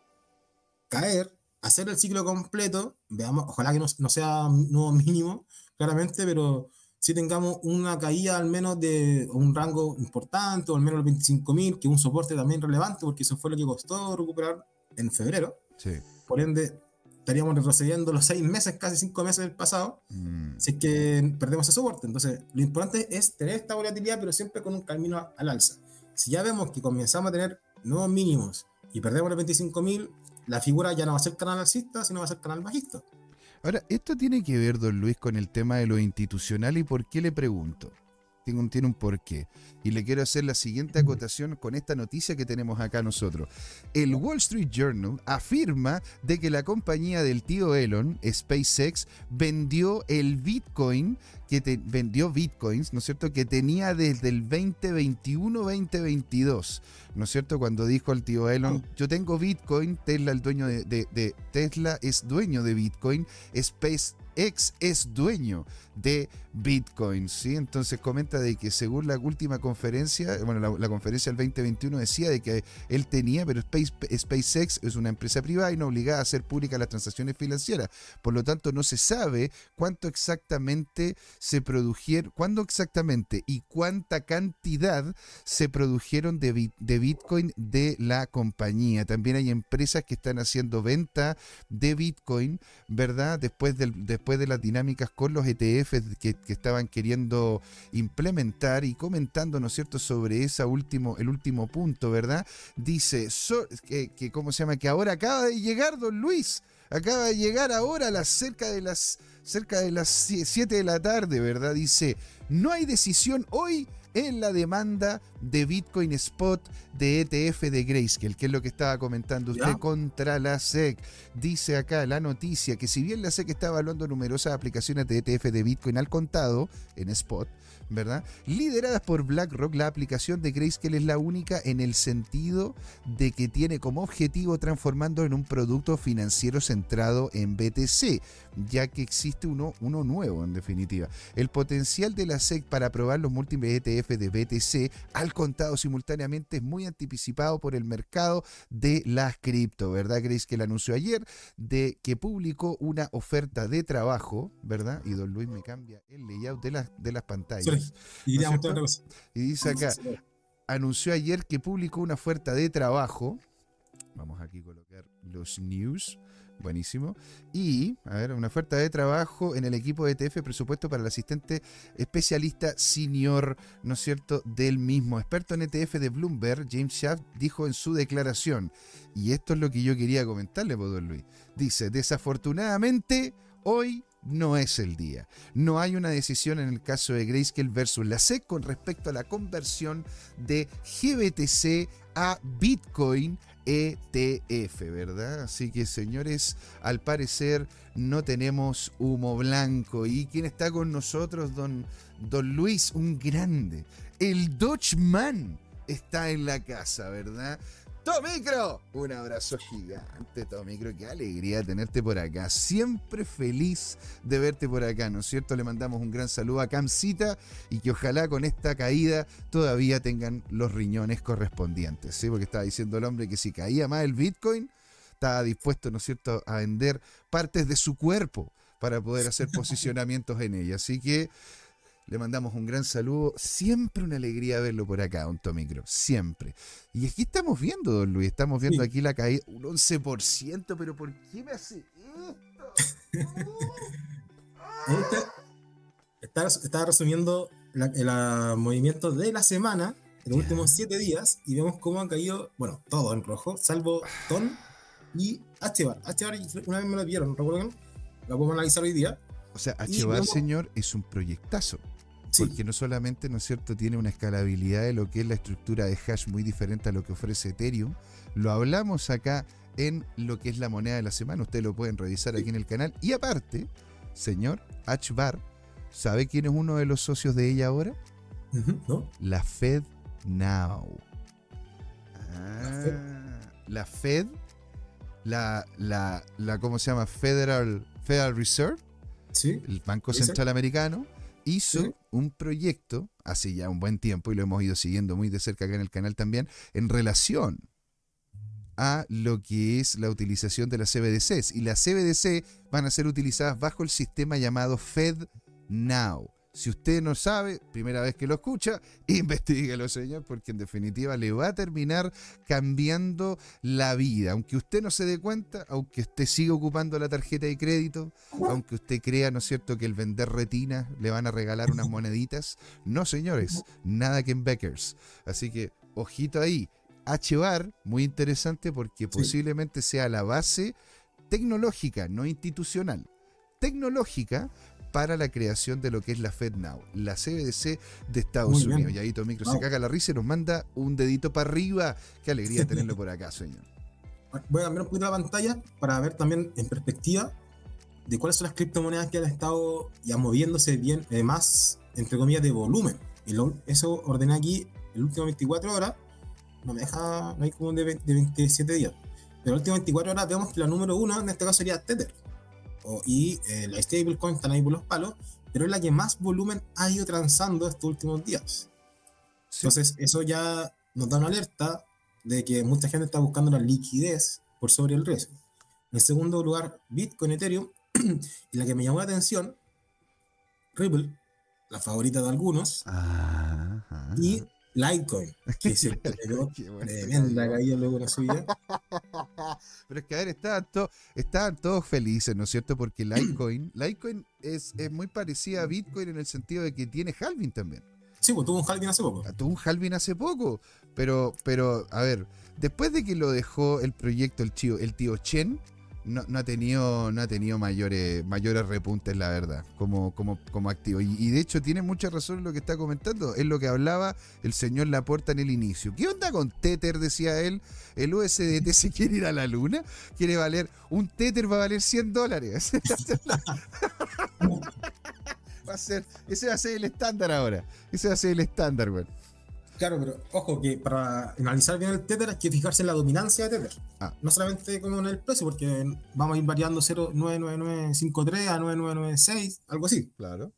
caer, hacer el ciclo completo. Veamos, ojalá que no, no sea nuevo mínimo, claramente, pero si tengamos una caída al menos de un rango importante, o al menos los 25.000, que es un soporte también relevante, porque eso fue lo que costó recuperar en febrero. Sí. Por ende, estaríamos retrocediendo los seis meses, casi cinco meses del pasado, Mm. si es que perdemos ese soporte. Entonces, lo importante es tener esta volatilidad, pero siempre con un camino al alza. Si ya vemos que comenzamos a tener nuevos mínimos y perdemos los 25.000, la figura ya no va a ser canal alcista, sino va a ser canal bajista. Ahora, esto tiene que ver, don Luis, con el tema de lo institucional y por qué le pregunto. Tiene un, tiene un porqué. Y le quiero hacer la siguiente acotación con esta noticia que tenemos acá nosotros. El Wall Street Journal afirma de que la compañía del tío Elon, SpaceX, vendió el Bitcoin, que vendió Bitcoins, ¿no es cierto?, que tenía desde el 2021-2022. ¿no es cierto? Cuando dijo al tío Elon, yo tengo Bitcoin, Tesla el dueño de- Tesla es dueño de Bitcoin, SpaceX es dueño de Bitcoin, ¿sí? Entonces comenta de que según la última conferencia, bueno, la, conferencia del 2021 decía de que él tenía, pero Space, SpaceX es una empresa privada y no obligada a hacer públicas las transacciones financieras. Por lo tanto, no se sabe cuánto exactamente se produjeron, cuándo exactamente y cuánta cantidad se produjeron de, Bitcoin de la compañía. También hay empresas que están haciendo venta de Bitcoin, ¿verdad? Después, del, después de las dinámicas con los ETFs que que estaban queriendo implementar y comentando, ¿no es cierto?, sobre ese último, el último punto, ¿verdad? Dice que, ¿cómo se llama? Que ahora acaba de llegar don Luis, acaba de llegar ahora a las cerca de las cerca de las 7 de la tarde, ¿verdad? Dice, no hay decisión hoy en la demanda de Bitcoin Spot de ETF de Grayscale, que es lo que estaba comentando usted contra la SEC. Dice acá la noticia que si bien la SEC está evaluando numerosas aplicaciones de ETF de Bitcoin al contado en Spot, ¿verdad? Lideradas por BlackRock, la aplicación de Grayscale es la única en el sentido de que tiene como objetivo transformando en un producto financiero centrado en BTC, ya que existe uno, uno nuevo en definitiva. El potencial de la SEC para aprobar los múltiples ETF de BTC al contado simultáneamente es muy anticipado por el mercado de las cripto, ¿verdad? Grayscale anunció ayer de que publicó una oferta de trabajo, ¿verdad? Y don Luis me cambia el layout de las, de las pantallas. Y, dice acá, anunció ayer que publicó una oferta de trabajo. Vamos aquí a colocar los news. Buenísimo. Y, a ver, una oferta de trabajo en el equipo de ETF, presupuesto para el asistente especialista senior, ¿no es cierto?, del mismo. Experto en ETF de Bloomberg, James Shaft, dijo en su declaración, y esto es lo que yo quería comentarle, Don Luis. Dice, desafortunadamente, hoy no es el día. No hay una decisión en el caso de Grayscale versus la SEC con respecto a la conversión de GBTC a Bitcoin ETF, ¿verdad? Así que señores, al parecer no tenemos humo blanco. ¿Y quién está con nosotros? Don, don Luis, un grande. El Dutchman está en la casa, ¿verdad? Tomicro, un abrazo gigante, Tomicro. Qué alegría tenerte por acá. Siempre feliz de verte por acá, ¿no es cierto? Le mandamos un gran saludo a Camcita y que ojalá con esta caída todavía tengan los riñones correspondientes, ¿sí? Porque estaba diciendo el hombre que si caía más el Bitcoin, estaba dispuesto, ¿no es cierto?, a vender partes de su cuerpo para poder hacer posicionamientos en ella. Así que le mandamos un gran saludo. Siempre una alegría verlo por acá, don Tomicro. Siempre. Y aquí estamos viendo, don Luis. Estamos viendo aquí la caída. Un 11%, pero ¿por qué me hace esto? está, está, resumiendo el movimiento de la semana, en los últimos 7 días, y vemos cómo han caído, bueno, todo en rojo, salvo Ton y H-Bar. H-Bar una vez me lo vieron, ¿recuerdan? Lo podemos analizar hoy día. O sea, H-Bar, señor, es un proyectazo. Porque no solamente, ¿no es cierto?, tiene una escalabilidad de lo que es la estructura de hash muy diferente a lo que ofrece Ethereum. Lo hablamos acá en lo que es la moneda de la semana. Ustedes lo pueden revisar aquí en el canal. Y aparte, señor HBAR, ¿sabe quién es uno de los socios de ella ahora? La Fed Now. la Fed, la, la, la, ¿cómo se llama? Federal, Federal Reserve. Sí. El Banco Central Americano hizo un proyecto hace ya un buen tiempo y lo hemos ido siguiendo muy de cerca acá en el canal también, en relación a lo que es la utilización de las CBDCs. Y las CBDC van a ser utilizadas bajo el sistema llamado FedNow. Si usted no sabe, primera vez que lo escucha, investiguelo, señor, porque en definitiva le va a terminar cambiando la vida. Aunque usted no se dé cuenta, aunque usted siga ocupando la tarjeta de crédito, aunque usted crea, ¿no es cierto?, que el vender retina le van a regalar unas moneditas. No, señores, nada que en Beckers. Así que, ojito ahí. H-Bar, muy interesante porque posiblemente sea la base tecnológica, no institucional tecnológica para la creación de lo que es la FedNow, la CBDC de Estados Unidos. Y ahí Micro se caga la risa y nos manda un dedito para arriba. Qué alegría tenerlo por acá, señor. Voy a cambiar un poquito la pantalla para ver también en perspectiva de cuáles son las criptomonedas que han estado ya moviéndose bien, eh, más, entre comillas, de volumen. Y eso ordené aquí el último 24 horas. No me deja, no hay como de, de 27 días. Pero el último 24 horas vemos que la número uno en este caso sería Tether y eh, la stablecoin están ahí por los palos, pero es la que más volumen ha ido transando estos últimos días. Sí. Entonces, eso ya nos da una alerta de que mucha gente está buscando la liquidez por sobre el riesgo. En segundo lugar, Bitcoin, Ethereum, y la que me llamó la atención, Ripple, la favorita de algunos, Ajá. y Litecoin, que se pegó tremenda caída luego la subida. Pero es que, a ver, estaban, to- estaban todos felices, ¿no es cierto? Porque Litecoin, Litecoin es, es muy parecida a Bitcoin en el sentido de que tiene halving también. Sí, pues tuvo un halving hace poco. Tuvo un halving hace poco, pero, pero, a ver, después de que lo dejó el proyecto el tío, el tío Chen, no, no ha tenido, no ha tenido mayores, mayores repuntes, la verdad, como, como, como activo. Y, y de hecho tiene mucha razón en lo que está comentando. Es lo que hablaba el señor Laporta en el inicio. ¿Qué onda con Tether? Decía él. ¿El USDT se quiere ir a la luna? ¿Quiere valer? Un Tether va a valer 100 dólares. va a ser, ese va a ser el estándar ahora. Ese va a ser el estándar, güey. Claro, pero ojo que para analizar bien el Tether hay que fijarse en la dominancia de Tether. Ah. No solamente como en el precio, porque vamos a ir variando 0,99953 a 9996, algo así. Claro.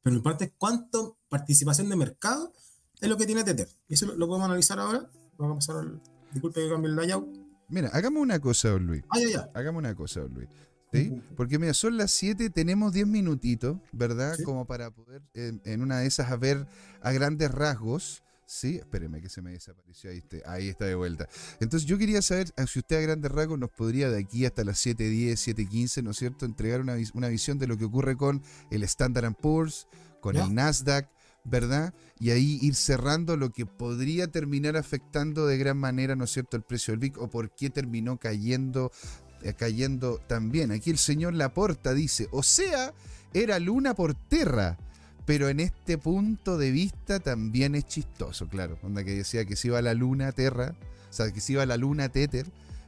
Pero lo importante es cuánto participación de mercado es lo que tiene Tether. Y eso lo, lo podemos analizar ahora. Vamos a pasar al. Disculpe que cambie el layout. Mira, hagamos una cosa, don Luis. Ah, ya, ya. Hagamos una cosa, don Luis. ¿Sí? Porque mira, son las 7, tenemos 10 minutitos, ¿verdad? Sí. Como para poder en, en una de esas a ver a grandes rasgos. Sí, espéreme que se me desapareció. Ahí está, ahí está de vuelta. Entonces yo quería saber eh, si usted a grandes rasgos nos podría de aquí hasta las 7.10, 7.15, ¿no es cierto?, entregar una, una visión de lo que ocurre con el Standard Poor's, con el Nasdaq, ¿verdad? Y ahí ir cerrando lo que podría terminar afectando de gran manera, ¿no es cierto?, el precio del BIC o por qué terminó cayendo, eh, cayendo también. Aquí el señor Laporta dice, o sea, era luna por tierra. Pero en este punto de vista también es chistoso, claro. Onda que decía que se iba a la luna Terra, o sea, que se iba a la luna Tether,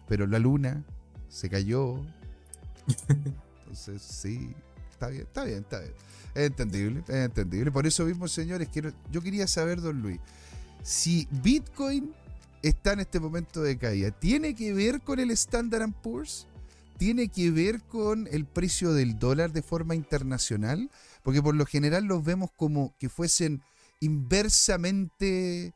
pero la luna se cayó. Entonces, sí, está bien, está bien, está bien. Es entendible, es entendible. Por eso mismo, señores, quiero, yo quería saber, don Luis, si Bitcoin está en este momento de caída, ¿tiene que ver con el Standard Poor's? ¿Tiene que ver con el precio del dólar de forma internacional? Porque por lo general los vemos como que fuesen inversamente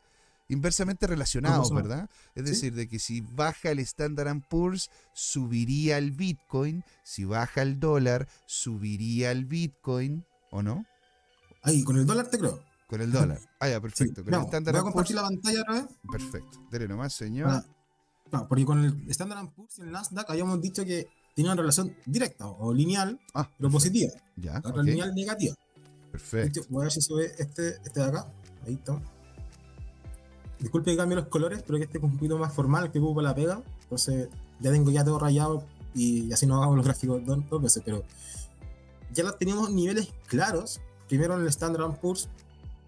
inversamente relacionados. ¿verdad? Es Sí. decir, de que si baja el Standard Poor's, subiría el Bitcoin, si baja el dólar, subiría el Bitcoin, ¿o no? Ahí, con el dólar te creo. Con el dólar. Ah, ya, Sí, perfecto. Con veamos, el Standard voy a Poor's, compartir la pantalla otra vez. perfecto. Dele nomás, señor. Para- claro, porque con el Standard Poor's y el Nasdaq habíamos dicho que tenía una relación directa o lineal, Ah, pero positiva. ya, La otra ok, lineal negativa. perfecto. Voy a ver si se ve este, este de acá. Ahí está. Disculpe que cambie los colores, pero que este es un poquito más formal que ocupo la pega. Entonces ya tengo ya todo rayado y así no hago los gráficos dos, dos veces. Pero ya la- teníamos niveles claros. Primero en el Standard Poor's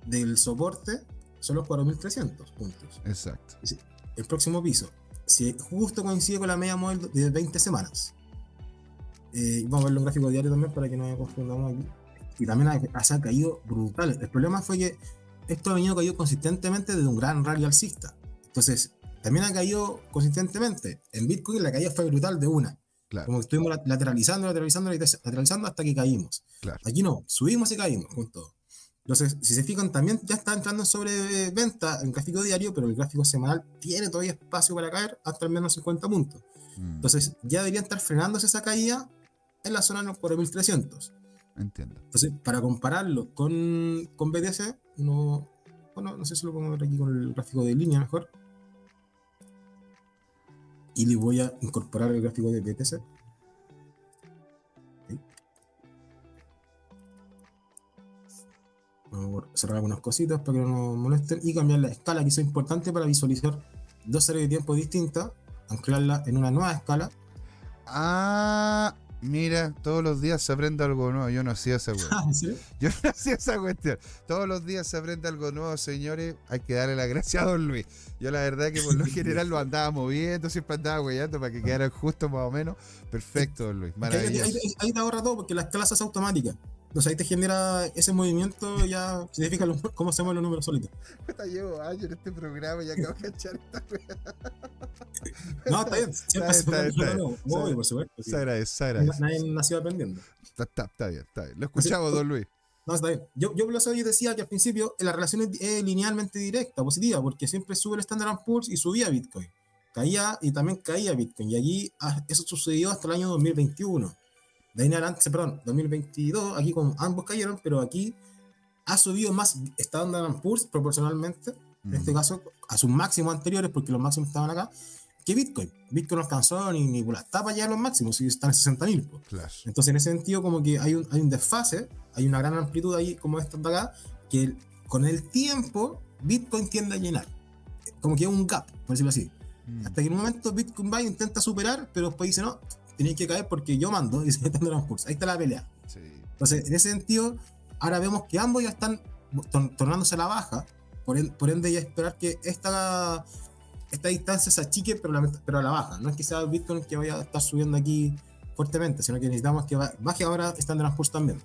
del soporte son los 4.300 puntos. Exacto. El próximo piso, si justo coincide con la media móvil de 20 semanas. Eh, vamos a verlo en gráfico diario también para que no confundamos aquí. Y también ha, ha- ha caído brutal. El problema fue que esto ha venido caído consistentemente desde un gran rally alcista. Entonces, también ha caído consistentemente. En Bitcoin la caída fue brutal de una. Claro, Como que estuvimos lat- lateralizando, lateralizando, lateralizando hasta que caímos. claro. Aquí no, subimos y caímos con todo. Entonces, si se fijan, también ya está entrando en sobreventa en gráfico diario, pero el gráfico semanal tiene todavía espacio para caer hasta al menos 50 puntos. Mm, Entonces, ya deberían estar frenándose esa caída en la zona de los 4300. entiendo. Entonces, para compararlo con, con BTC, uno, bueno, no sé si lo ver aquí con el gráfico de línea mejor. Y le voy a incorporar el gráfico de BTC. Vamos a cerrar algunas cositas para que no nos molesten y cambiar la escala, que es importante para visualizar dos series de tiempo distintas, anclarla en una nueva escala. Ah, mira, todos los días se aprende algo nuevo. Yo no hacía esa cuestión. Yo no hacía esa cuestión. Todos los días se aprende algo nuevo, señores. Hay que darle la gracia a don Luis. Yo la verdad que por lo general lo andaba moviendo, siempre andaba huellando para que quedara justo más o menos. Perfecto, don Luis. Que ahí, ahí- Maravilloso. ahí- ahí te ahorra todo porque la escala se hace automática. Entonces ahí te genera ese movimiento, ya fija los- cómo mueven los números solitos. Puta, llevo años en este programa y acabo de cachar esta. No, está bien, siempre se está bien, puede por supuesto. Se agradece, se agradece. Nadie nació aprendiendo. Está, está- está bien, está bien. Lo escuchamos, don Luis. No, está bien. Yo, yo por eso yo decía que al principio la relación es, es linealmente directa, positiva, porque siempre sube el Standard Poor's y subía Bitcoin. Caía y también caía Bitcoin. Y allí ah, eso sucedió hasta el año 2021. De ahí en adelante, perdón, 2022, aquí ambos cayeron, pero aquí ha subido más Standard Poor's proporcionalmente, en este Mm. caso a sus máximos anteriores, porque los máximos estaban acá, que Bitcoin. Bitcoin no alcanzó ni, ni por las tapas ya los máximos, si están en 60 mil. Claro. Entonces, en ese sentido, como que hay un, hay un desfase, hay una gran amplitud ahí, como esta de acá, que el- con el tiempo Bitcoin tiende a llenar. Como que hay un gap, por decirlo así. Mm. Hasta que en un momento Bitcoin va e intenta superar, pero después dice, no, tenéis que caer porque yo mando y se están dando los cursos. Ahí está la pelea. Sí. Entonces, en ese sentido, ahora vemos que ambos ya están tor- tornándose a la baja, por, en- por ende ya esperar que esta, esta distancia se achique, pero, la- pero a la baja. No es que sea Bitcoin que vaya a estar subiendo aquí fuertemente, sino que necesitamos que ba- baje ahora Standard Poor's también.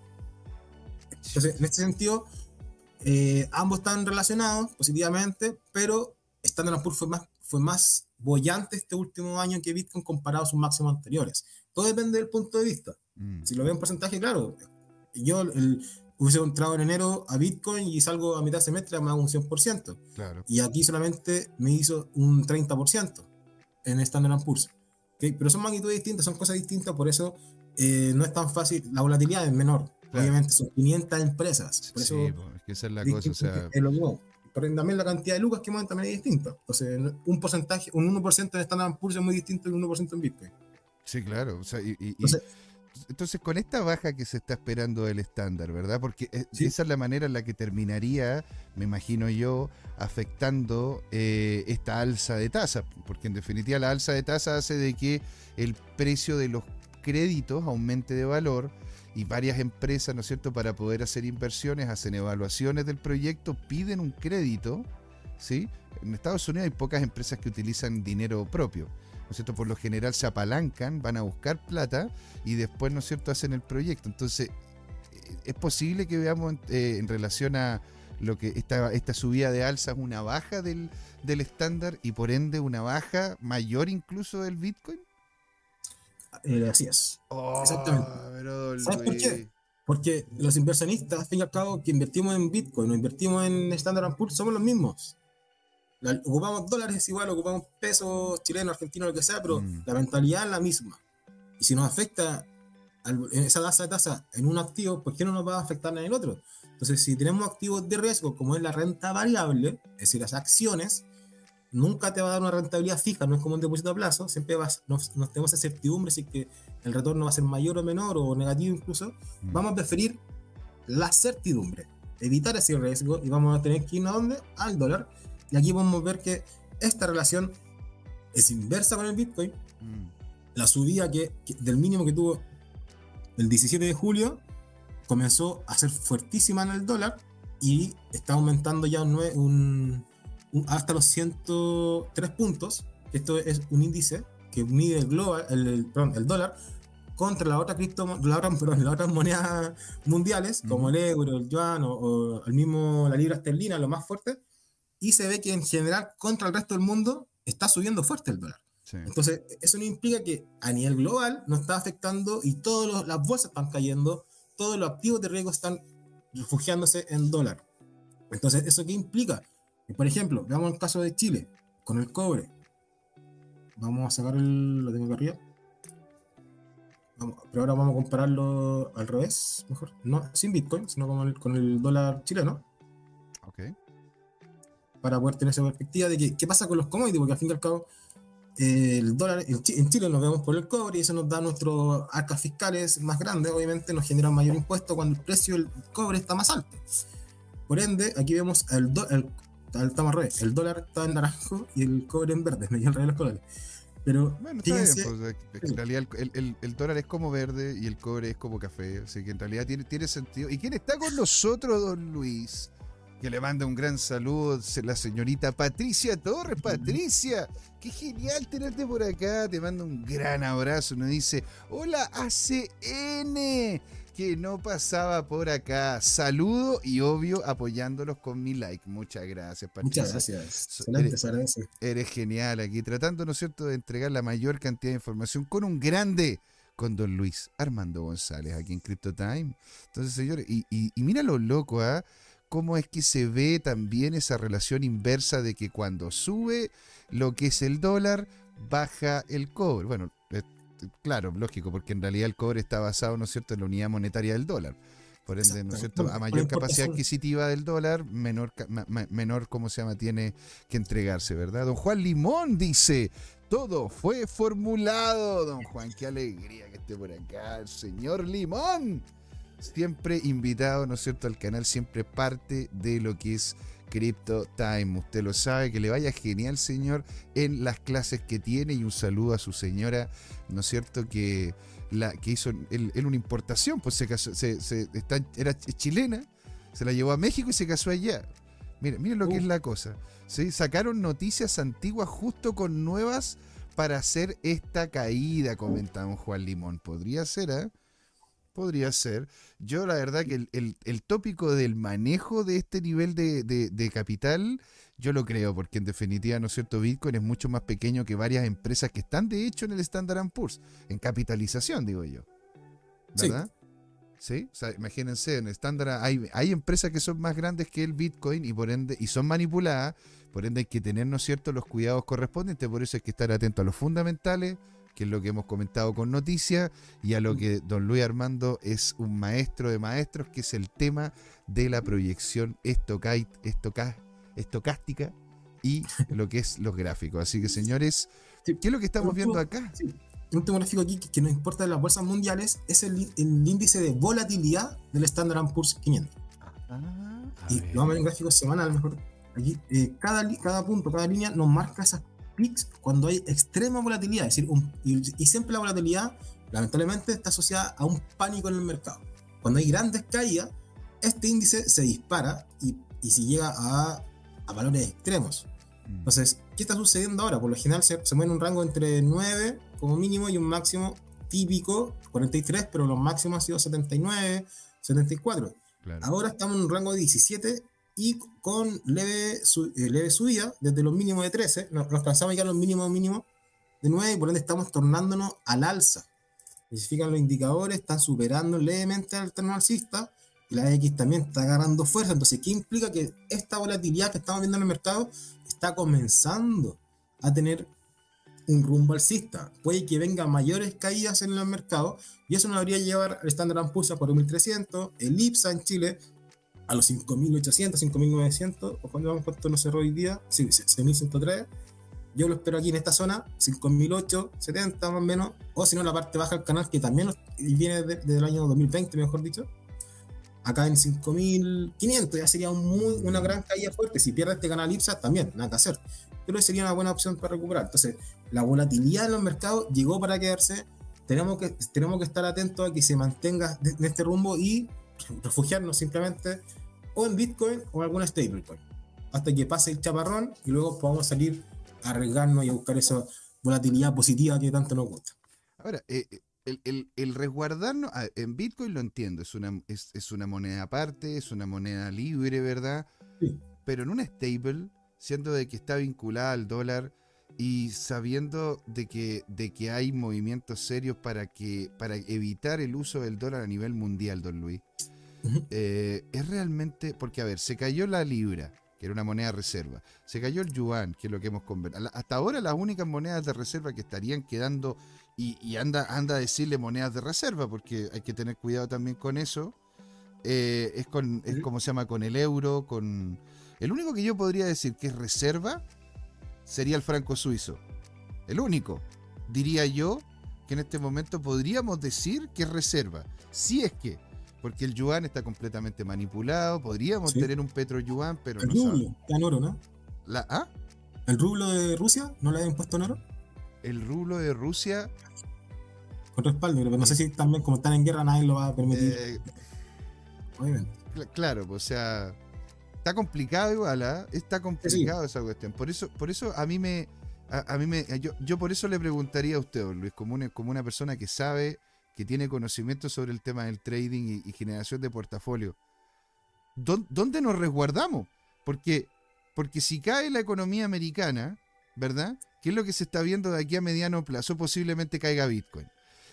Entonces, en este sentido, eh, ambos están relacionados positivamente, pero Standard Poor's fue más, fue más bollante este último año que Bitcoin comparado a sus máximos anteriores. Todo depende del punto de vista. Mm. Si lo veo en porcentaje, claro. Yo el, hubiese entrado en enero a Bitcoin y salgo a mitad de semestre me hago un 100%. Claro. Y aquí solamente me hizo un 30% en Standard Poor's. ¿ok? Pero son magnitudes distintas, son cosas distintas, por eso eh, no es tan fácil. La volatilidad es menor. Claro. Obviamente son 500 empresas. Por Sí, eso es que esa es la cosa. O sea, Pero también la cantidad de lucas que mueven también es distinta. Entonces, un porcentaje, un 1% en Standard Poor's es muy distinto un 1% en Bitcoin. sí, claro. O sea, y, y- Entonces- entonces, con esta baja que se está esperando del estándar, ¿verdad? Porque eh, Sí. esa es la manera en la que terminaría, me imagino yo, afectando eh, esta alza de tasa. Porque en definitiva la alza de tasa hace de que el precio de los créditos aumente de valor y varias empresas, ¿no es cierto?, para poder hacer inversiones, hacen evaluaciones del proyecto, piden un crédito, ¿sí? En Estados Unidos hay pocas empresas que utilizan dinero propio, ¿no es cierto? Por lo general se apalancan, van a buscar plata y después, ¿no es cierto?, hacen el proyecto. Entonces, eh, es posible que veamos eh, en relación a lo que esta, esta subida de alza una baja del, del estándar y por ende una baja mayor incluso del Bitcoin. Eh, así es. Oh, Exactamente. pero, don ¿Sabes por qué? Porque los inversionistas, al fin y al cabo, que invertimos en Bitcoin o invertimos en Standard Poor's, somos los mismos. La- ocupamos dólares igual, ocupamos pesos chilenos, argentinos, lo que sea, pero Mm. la mentalidad es la misma. Y si nos afecta al- esa tasa de tasa en un activo, ¿por qué no nos va a afectar en el otro? Entonces, si tenemos activos de riesgo, como es la renta variable, es decir, las acciones, nunca te va a dar una rentabilidad fija, no es como un depósito a plazo, siempre vas, nos, nos tenemos esa certidumbre si es que el retorno va a ser mayor o menor o negativo incluso, Mm. vamos a preferir la certidumbre, evitar ese riesgo y vamos a tener que ir a dónde? Al dólar. Y aquí podemos ver que esta relación es inversa con el Bitcoin. Mm. La subida que, que- del mínimo que tuvo el 17 de julio comenzó a ser fuertísima en el dólar y está aumentando ya un- un- hasta los 103 puntos. Esto es un índice que mide el, global, el, el- perdón, el dólar contra la otra cripto, la otra, perdón, las otras monedas mundiales, como el euro, el yuan o, o el mismo la libra esterlina, lo más fuerte, y se ve que en general contra el resto del mundo está subiendo fuerte el dólar. Sí. Entonces, eso no implica que a nivel global nos está afectando y todas las bolsas están cayendo, todos los activos de riesgo están refugiándose en dólar. Entonces, ¿eso qué implica? Que, por ejemplo, veamos el caso de Chile con el cobre. Vamos a sacar el. Lo tengo acá arriba. Vamos, pero ahora vamos a compararlo al revés, mejor. No sin Bitcoin, sino con el, con el dólar chileno Ok. para poder tener esa perspectiva de que, qué pasa con los commodities, porque al fin y al cabo eh, el dólar en Chi- en Chile nos vemos por el cobre y eso nos da nuestros arcas fiscales más grandes, obviamente nos genera mayor impuesto cuando el precio del cobre está más alto. Por ende, aquí vemos el, do- el, estamos al revés, el dólar está en naranjo y el cobre en verde, me dio al revés los colores. Pero Bueno, está bien, fíjense, pues, en realidad el, el- el dólar es como verde y el cobre es como café, así que en realidad tiene, tiene sentido. ¿Y quién está con nosotros, don Luis? Que le manda un gran saludo, la señorita Patricia Torres. Patricia, qué genial tenerte por acá, te mando un gran abrazo. Nos dice, hola ACN, que no pasaba por acá. Saludo y obvio apoyándolos con mi like. Muchas gracias, Patricia. muchas gracias. So- Excelente, eres-. Eres genial aquí, tratando, ¿no es cierto?, de entregar la mayor cantidad de información con un grande con don Luis Armando González aquí en Crypto Time. Entonces, señores, y, y, mira lo loco, ¿ah? Cómo es que se ve también esa relación inversa de que cuando sube lo que es el dólar, baja el cobre. Bueno, claro, lógico, porque en realidad el cobre está basado, ¿no es cierto?, en la unidad monetaria del dólar. Por ende, ¿no es cierto? A mayor capacidad adquisitiva del dólar, menor, menor, ¿cómo se llama?, tiene que entregarse, ¿verdad? Don Juan Limón dice, todo fue formulado. Don Juan, qué alegría que esté por acá el señor Limón. Siempre invitado, ¿no es cierto?, al canal, siempre parte de lo que es Crypto Time. Usted lo sabe, que le vaya genial, señor, en las clases que tiene y un saludo a su señora, ¿no es cierto?, que la que hizo él, una importación, pues se casó, se, está, era chilena, se la llevó a México y se casó allá. Miren, miren lo que es la cosa. ¿sí? Sacaron noticias antiguas justo con nuevas para hacer esta caída, comentamos Juan Limón. Podría ser, ¿eh? Podría ser. Yo la verdad que el, tópico del manejo de este nivel de, de, capital, yo lo creo, porque en definitiva, ¿no es cierto? Bitcoin es mucho más pequeño que varias empresas que están de hecho en el Standard Poor's, en capitalización, digo yo. ¿Verdad? Sí. O sea, imagínense, en estándar hay, hay empresas que son más grandes que el Bitcoin y por ende, y son manipuladas, por ende hay que tener, ¿no es cierto?, los cuidados correspondientes, por eso hay que estar atento a los fundamentales, que es lo que hemos comentado con noticias, y a lo que don Luis Armando es un maestro de maestros, que es el tema de la proyección estocástica y lo que es los gráficos. Así que, señores, ¿qué es lo que estamos viendo acá? Un último gráfico aquí que, nos importa de las bolsas mundiales es el, índice de volatilidad del Standard Poor's 500. Ah, y vamos a ver en gráfico semanal, mejor. Aquí, eh, cada, cada punto, cada línea nos marca esas cuando hay extrema volatilidad. Es decir, y, siempre la volatilidad, lamentablemente, está asociada a un pánico en el mercado. Cuando hay grandes caídas, este índice se dispara y, y se llega a, a, valores extremos. Mm. Entonces, ¿qué está sucediendo ahora? Por lo general se, se mueve en un rango entre 9 como mínimo y un máximo típico, 43, pero los máximos han sido 79, 74. Ahora estamos en un rango de 17 y con leve, eh, leve subida desde los mínimos de 13, nos, nos pasamos ya a los mínimos mínimos de 9 y por ende estamos tornándonos al alza. Significan los indicadores, están superando levemente al terno alcista y la X también está agarrando fuerza. Entonces, ¿qué implica que esta volatilidad que estamos viendo en el mercado está comenzando a tener un rumbo alcista? Puede que vengan mayores caídas en el mercado y eso nos debería llevar al Standard Poor's por 1300, el IPSA en Chile a los 5.800, 5.900, o cuando vamos cuánto no cerró hoy día, sí, 6.103. Yo lo espero aquí en esta zona, 5.870 más o menos, o si no la parte baja del canal que también viene desde el año 2020, mejor dicho. Acá en 5.500 ya sería una gran caída fuerte. Si pierde este canal IPSA, también, nada que hacer. Pero sería una buena opción para recuperar. Entonces, la volatilidad en los mercados llegó para quedarse. Tenemos que, tenemos que estar atentos a que se mantenga en este rumbo y refugiarnos simplemente o en Bitcoin o en alguna stablecoin, hasta que pase el chaparrón y luego podamos salir a arriesgarnos y a buscar esa volatilidad positiva que tanto nos gusta. Ahora, eh, el, el, resguardarnos en Bitcoin lo entiendo, es una, es, una moneda aparte, es una moneda libre, ¿verdad? Pero en una stable, siendo de que está vinculada al dólar y sabiendo de que, de que hay movimientos serios para, que, para evitar el uso del dólar a nivel mundial, don Luis, eh, es realmente, porque a ver, se cayó la libra, que era una moneda reserva, se cayó el yuan, que es lo que hemos conversado. Hasta ahora las únicas monedas de reserva que estarían quedando, y, anda, anda a decirle monedas de reserva, porque hay que tener cuidado también con eso, eh, es, con, es como se llama, con el euro, con... El único que yo podría decir que es reserva sería el franco suizo. El único. Diría yo que en este momento podríamos decir que es reserva. Si es que porque el yuan está completamente manipulado. Podríamos tener un petro yuan, pero el rublo está en oro, ¿no? La, ¿ah? ¿El rublo de Rusia no le habían puesto en oro? El rublo de Rusia. Con respaldo, pero no sé si también, como están en guerra, nadie lo va a permitir. Eh, Obviamente. claro, pues, o sea. Está complicado igual, ¿ah? Está complicado esa cuestión. Por eso, por eso a mí me. A, mí me. Yo, yo por eso le preguntaría a usted, Luis, como una, como una persona que sabe que tiene conocimiento sobre el tema del trading y, generación de portafolio. ¿Dónde nos resguardamos? Porque, porque si cae la economía americana, ¿verdad? ¿Qué es lo que se está viendo de aquí a mediano plazo? Posiblemente caiga Bitcoin.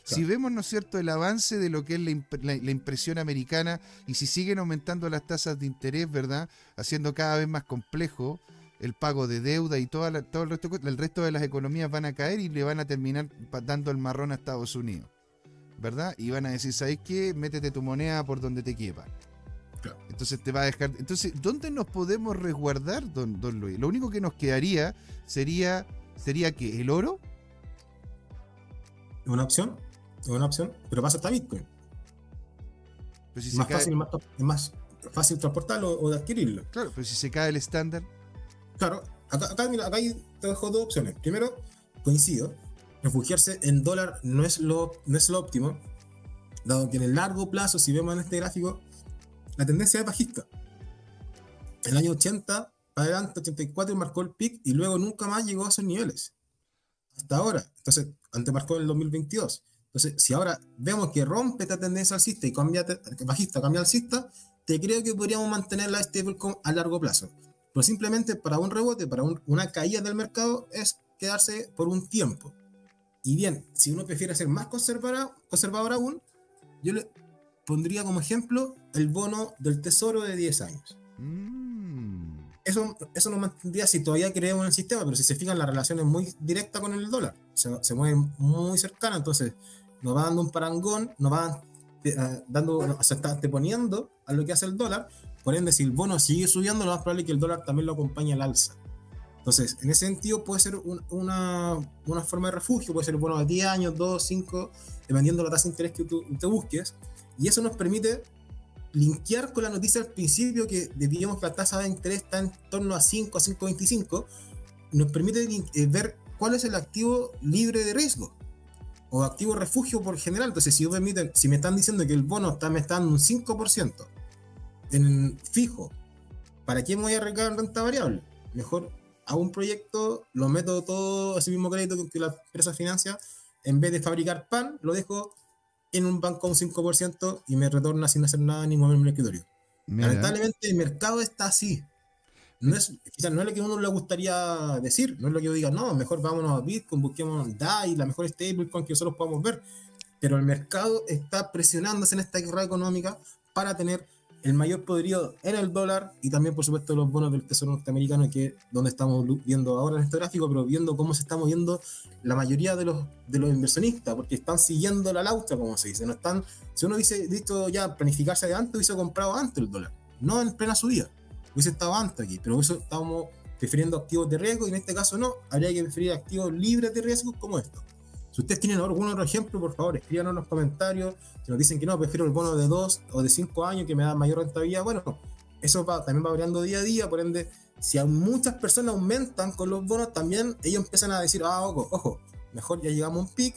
Si vemos, ¿no es cierto?, el avance de lo que es la, imp- la- la impresión americana y si siguen aumentando las tasas de interés, ¿verdad?, haciendo cada vez más complejo el pago de deuda y toda la- todo el resto, de cosas, el resto de las economías van a caer y le van a terminar dando el marrón a Estados Unidos, ¿verdad? Y van a decir, ¿sabes qué? Métete tu moneda por donde te quepa. Claro. Entonces te va a dejar. Entonces, ¿dónde nos podemos resguardar, don, don Luis? Lo único que nos quedaría sería, sería que el oro. Una opción, es una opción, pero pasa hasta Bitcoin. Pues si Es más cae- fácil, más, es más fácil transportarlo o de adquirirlo. Claro, pero si se cae el estándar. Claro, acá, acá, mira, acá hay- te dejo dos opciones. Primero, coincido, refugiarse en dólar no es lo, no es lo óptimo, dado que en el largo plazo, si vemos en este gráfico, la tendencia es bajista. El año 80 para adelante, 84 marcó el pic y luego nunca más llegó a esos niveles. Hasta ahora. Entonces, antes marcó el 2022. Entonces, si ahora vemos que rompe esta tendencia alcista y cambia bajista, cambia alcista, te creo que podríamos mantener la stablecoin a largo plazo. Pero simplemente para un rebote, para un- una caída del mercado, es quedarse por un tiempo. Y bien, si uno prefiere ser más conservador, conservador aún, yo le pondría como ejemplo el bono del tesoro de 10 años. Mm, Eso, eso nos mantendría si todavía creemos en el sistema, pero si se fijan, la relación es muy directa con el dólar. Se, se mueve muy cercana, entonces nos va dando un parangón, nos va eh, dando, se está anteponiendo a lo que hace el dólar. Por ende, si el bono sigue subiendo, lo más probable es que el dólar también lo acompañe al alza. Entonces, en ese sentido, puede ser un- una, una forma de refugio, puede ser bono de 10 años, 2, 5, dependiendo de la tasa de interés que tú te busques. Y eso nos permite linkear con la noticia al principio que diríamos que la tasa de interés está en torno a 5 a 5.25, nos permite eh, ver cuál es el activo libre de riesgo o activo refugio por general. Entonces, si, me permiten, si me están diciendo que el bono está, me está dando un 5% en fijo, ¿para qué me voy a arriesgar en renta variable? Mejor hago un proyecto, lo meto todo a ese mismo crédito que la empresa financia, en vez de fabricar pan, lo dejo en un banco a un 5% y me retorna sin hacer nada ni moverme el escritorio. mira, Lamentablemente el mercado está así. No es, quizás no es lo que uno le gustaría decir, no es lo que yo diga, no, mejor vámonos a Bitcoin, busquemos DAI, la mejor stablecoin que nosotros podamos ver. Pero el mercado está presionándose en esta guerra económica para tener el mayor poderío en el dólar y también, por supuesto, los bonos del Tesoro norteamericano, que es donde estamos viendo ahora en este gráfico, pero viendo cómo se está moviendo la mayoría de los, de los inversionistas, porque están siguiendo la lauta, como se dice. No están, si uno dice, listo, ya planificarse de antes, hubiese comprado antes el dólar, no en plena subida, hubiese estado antes aquí, pero eso estamos prefiriendo activos de riesgo y en este caso no, habría que preferir activos libres de riesgo como estos. Si ustedes tienen algún otro ejemplo, por favor, escríbanos en los comentarios. Si nos dicen que no, prefiero el bono de 2 o de 5 años que me da mayor rentabilidad, bueno, eso también va variando día a día, por ende, si a muchas personas aumentan con los bonos, también ellos empiezan a decir, ah, ojo, ojo, mejor ya llegamos a un pic,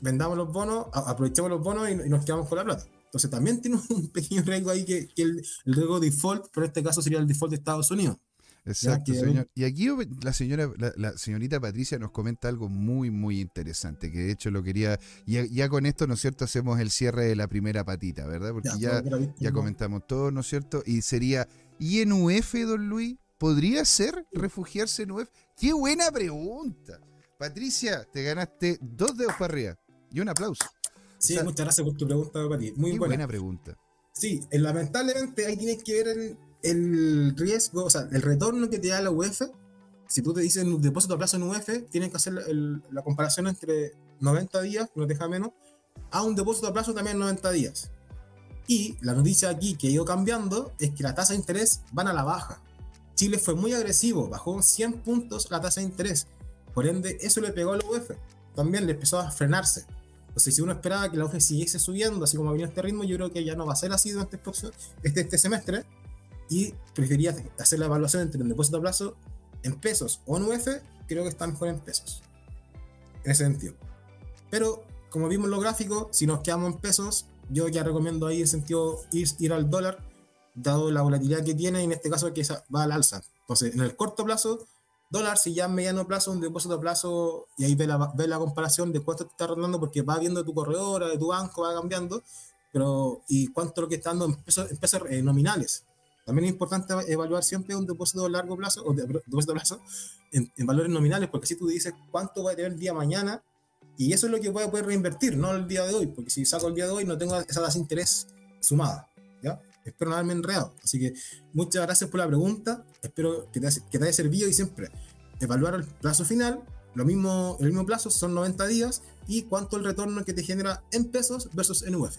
vendamos los bonos, aprovechemos los bonos y nos quedamos con la plata. Entonces también tiene un pequeño riesgo ahí que, que el, el riesgo default, pero en este caso sería el default de Estados Unidos. Exacto, que- señor. Y aquí la señora, la, la señorita Patricia nos comenta algo muy, muy interesante, que de hecho lo quería, ya, ya con esto, ¿no es cierto?, hacemos el cierre de la primera patita, ¿verdad? Porque ya, era- ya comentamos todo, ¿no es cierto? Y sería, ¿y en UF, don Luis? ¿Podría ser refugiarse en UF? ¡Qué buena pregunta! Patricia, te ganaste dos dedos para arriba y un aplauso. Sí, o sea, muchas gracias por tu pregunta, Pati. Muy Qué buena. buena pregunta. Sí, eh, lamentablemente ahí tienes que ver el, el riesgo, o sea, el retorno que te da la UF. Si tú te dices un depósito a plazo en UF, tienes que hacer el- la comparación entre 90 días, que no te deja menos, a un depósito a plazo también 90 días. Y la noticia aquí que ha ido cambiando es que la tasa de interés van a la baja. Chile fue muy agresivo, bajó 100 puntos la tasa de interés. Por ende, eso le pegó a la UF. También le empezó a frenarse. Entonces, si uno esperaba que la UF siguiese subiendo, así como venía este ritmo, yo creo que ya no va a ser así durante el próximo- este, este semestre. Y prefería hacer la evaluación entre el depósito a plazo en pesos o en UF, creo que está mejor en pesos. En ese sentido. Pero, como vimos en los gráficos, si nos quedamos en pesos, yo ya recomiendo ahí en sentido ir, ir al dólar, dado la volatilidad que tiene, y en este caso que va al alza. Entonces, en el corto plazo, dólar, si ya en mediano plazo, un depósito a plazo, y ahí ve la, ve la comparación de cuánto te está rondando, porque va viendo tu corredora, de tu banco, va cambiando, pero y cuánto lo que está dando en pesos, en pesos, eh, nominales. También es importante evaluar siempre un depósito a largo plazo, o de- depósito a plazo, en, en valores nominales, porque si tú dices cuánto va a tener el día mañana, Y eso es lo que voy a poder reinvertir, no el día de hoy, porque si saco el día de hoy no tengo esa tasa de interés sumada. ¿ya? Espero no haberme enredado. Así que muchas gracias por la pregunta. Espero que te, que te haya servido y siempre evaluar el plazo final. Lo mismo, el mismo plazo son 90 días y cuánto el retorno que te genera en pesos versus en UF.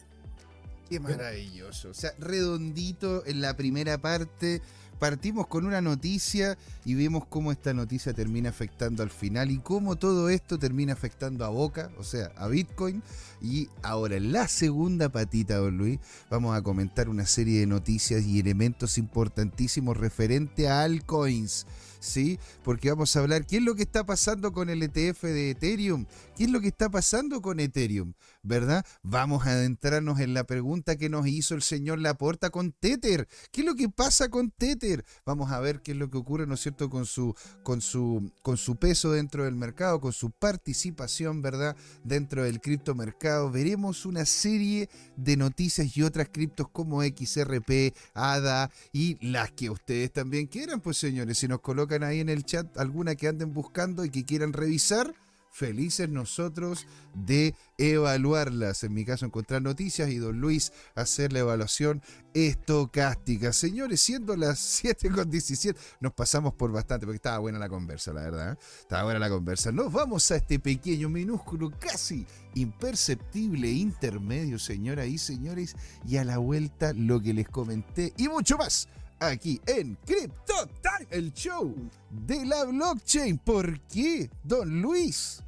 Qué maravilloso. O sea, redondito en la primera parte partimos con una noticia y vemos cómo esta noticia termina afectando al final y cómo todo esto termina afectando a Boca, o sea, a Bitcoin. Y ahora en la segunda patita, don Luis, vamos a comentar una serie de noticias y elementos importantísimos referente a altcoins. ¿sí? Porque vamos a hablar qué es lo que está pasando con el ETF de Ethereum, qué es lo que está pasando con Ethereum, ¿verdad? Vamos a adentrarnos en la pregunta que nos hizo el señor Laporta con Tether. ¿Qué es lo que pasa con Tether? Vamos a ver qué es lo que ocurre, ¿no es cierto?, con su, con su, con su peso dentro del mercado, con su participación, ¿verdad?, dentro del criptomercado. Veremos una serie de noticias y otras criptos como XRP, ADA y las que ustedes también quieran, pues señores, si nos colocan ahí en el chat alguna que anden buscando y que quieran revisar, felices nosotros de evaluarlas. En mi caso, encontrar noticias y don Luis hacer la evaluación estocástica. Señores, siendo las 7 con 17, nos pasamos por bastante porque estaba buena la conversa, la verdad. ¿eh? Estaba buena la conversa. Nos vamos a este pequeño, minúsculo, casi imperceptible intermedio, señoras y señores, y a la vuelta lo que les comenté y mucho más aquí en Crypto Time, el show de la blockchain. ¿Por qué, don Luis?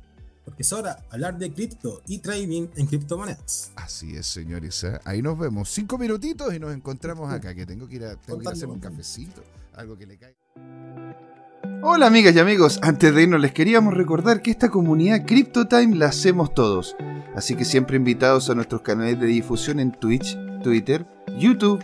Porque es hora de hablar de cripto y trading en criptomonedas. Así es, señores. ¿eh? Ahí nos vemos. Cinco minutitos y nos encontramos acá, que tengo que ir a, tengo que ir a hacer un cafecito, algo que le caiga. Hola amigas y amigos, antes de irnos les queríamos recordar que esta comunidad CryptoTime la hacemos todos, así que siempre invitados a nuestros canales de difusión en Twitch, Twitter, YouTube,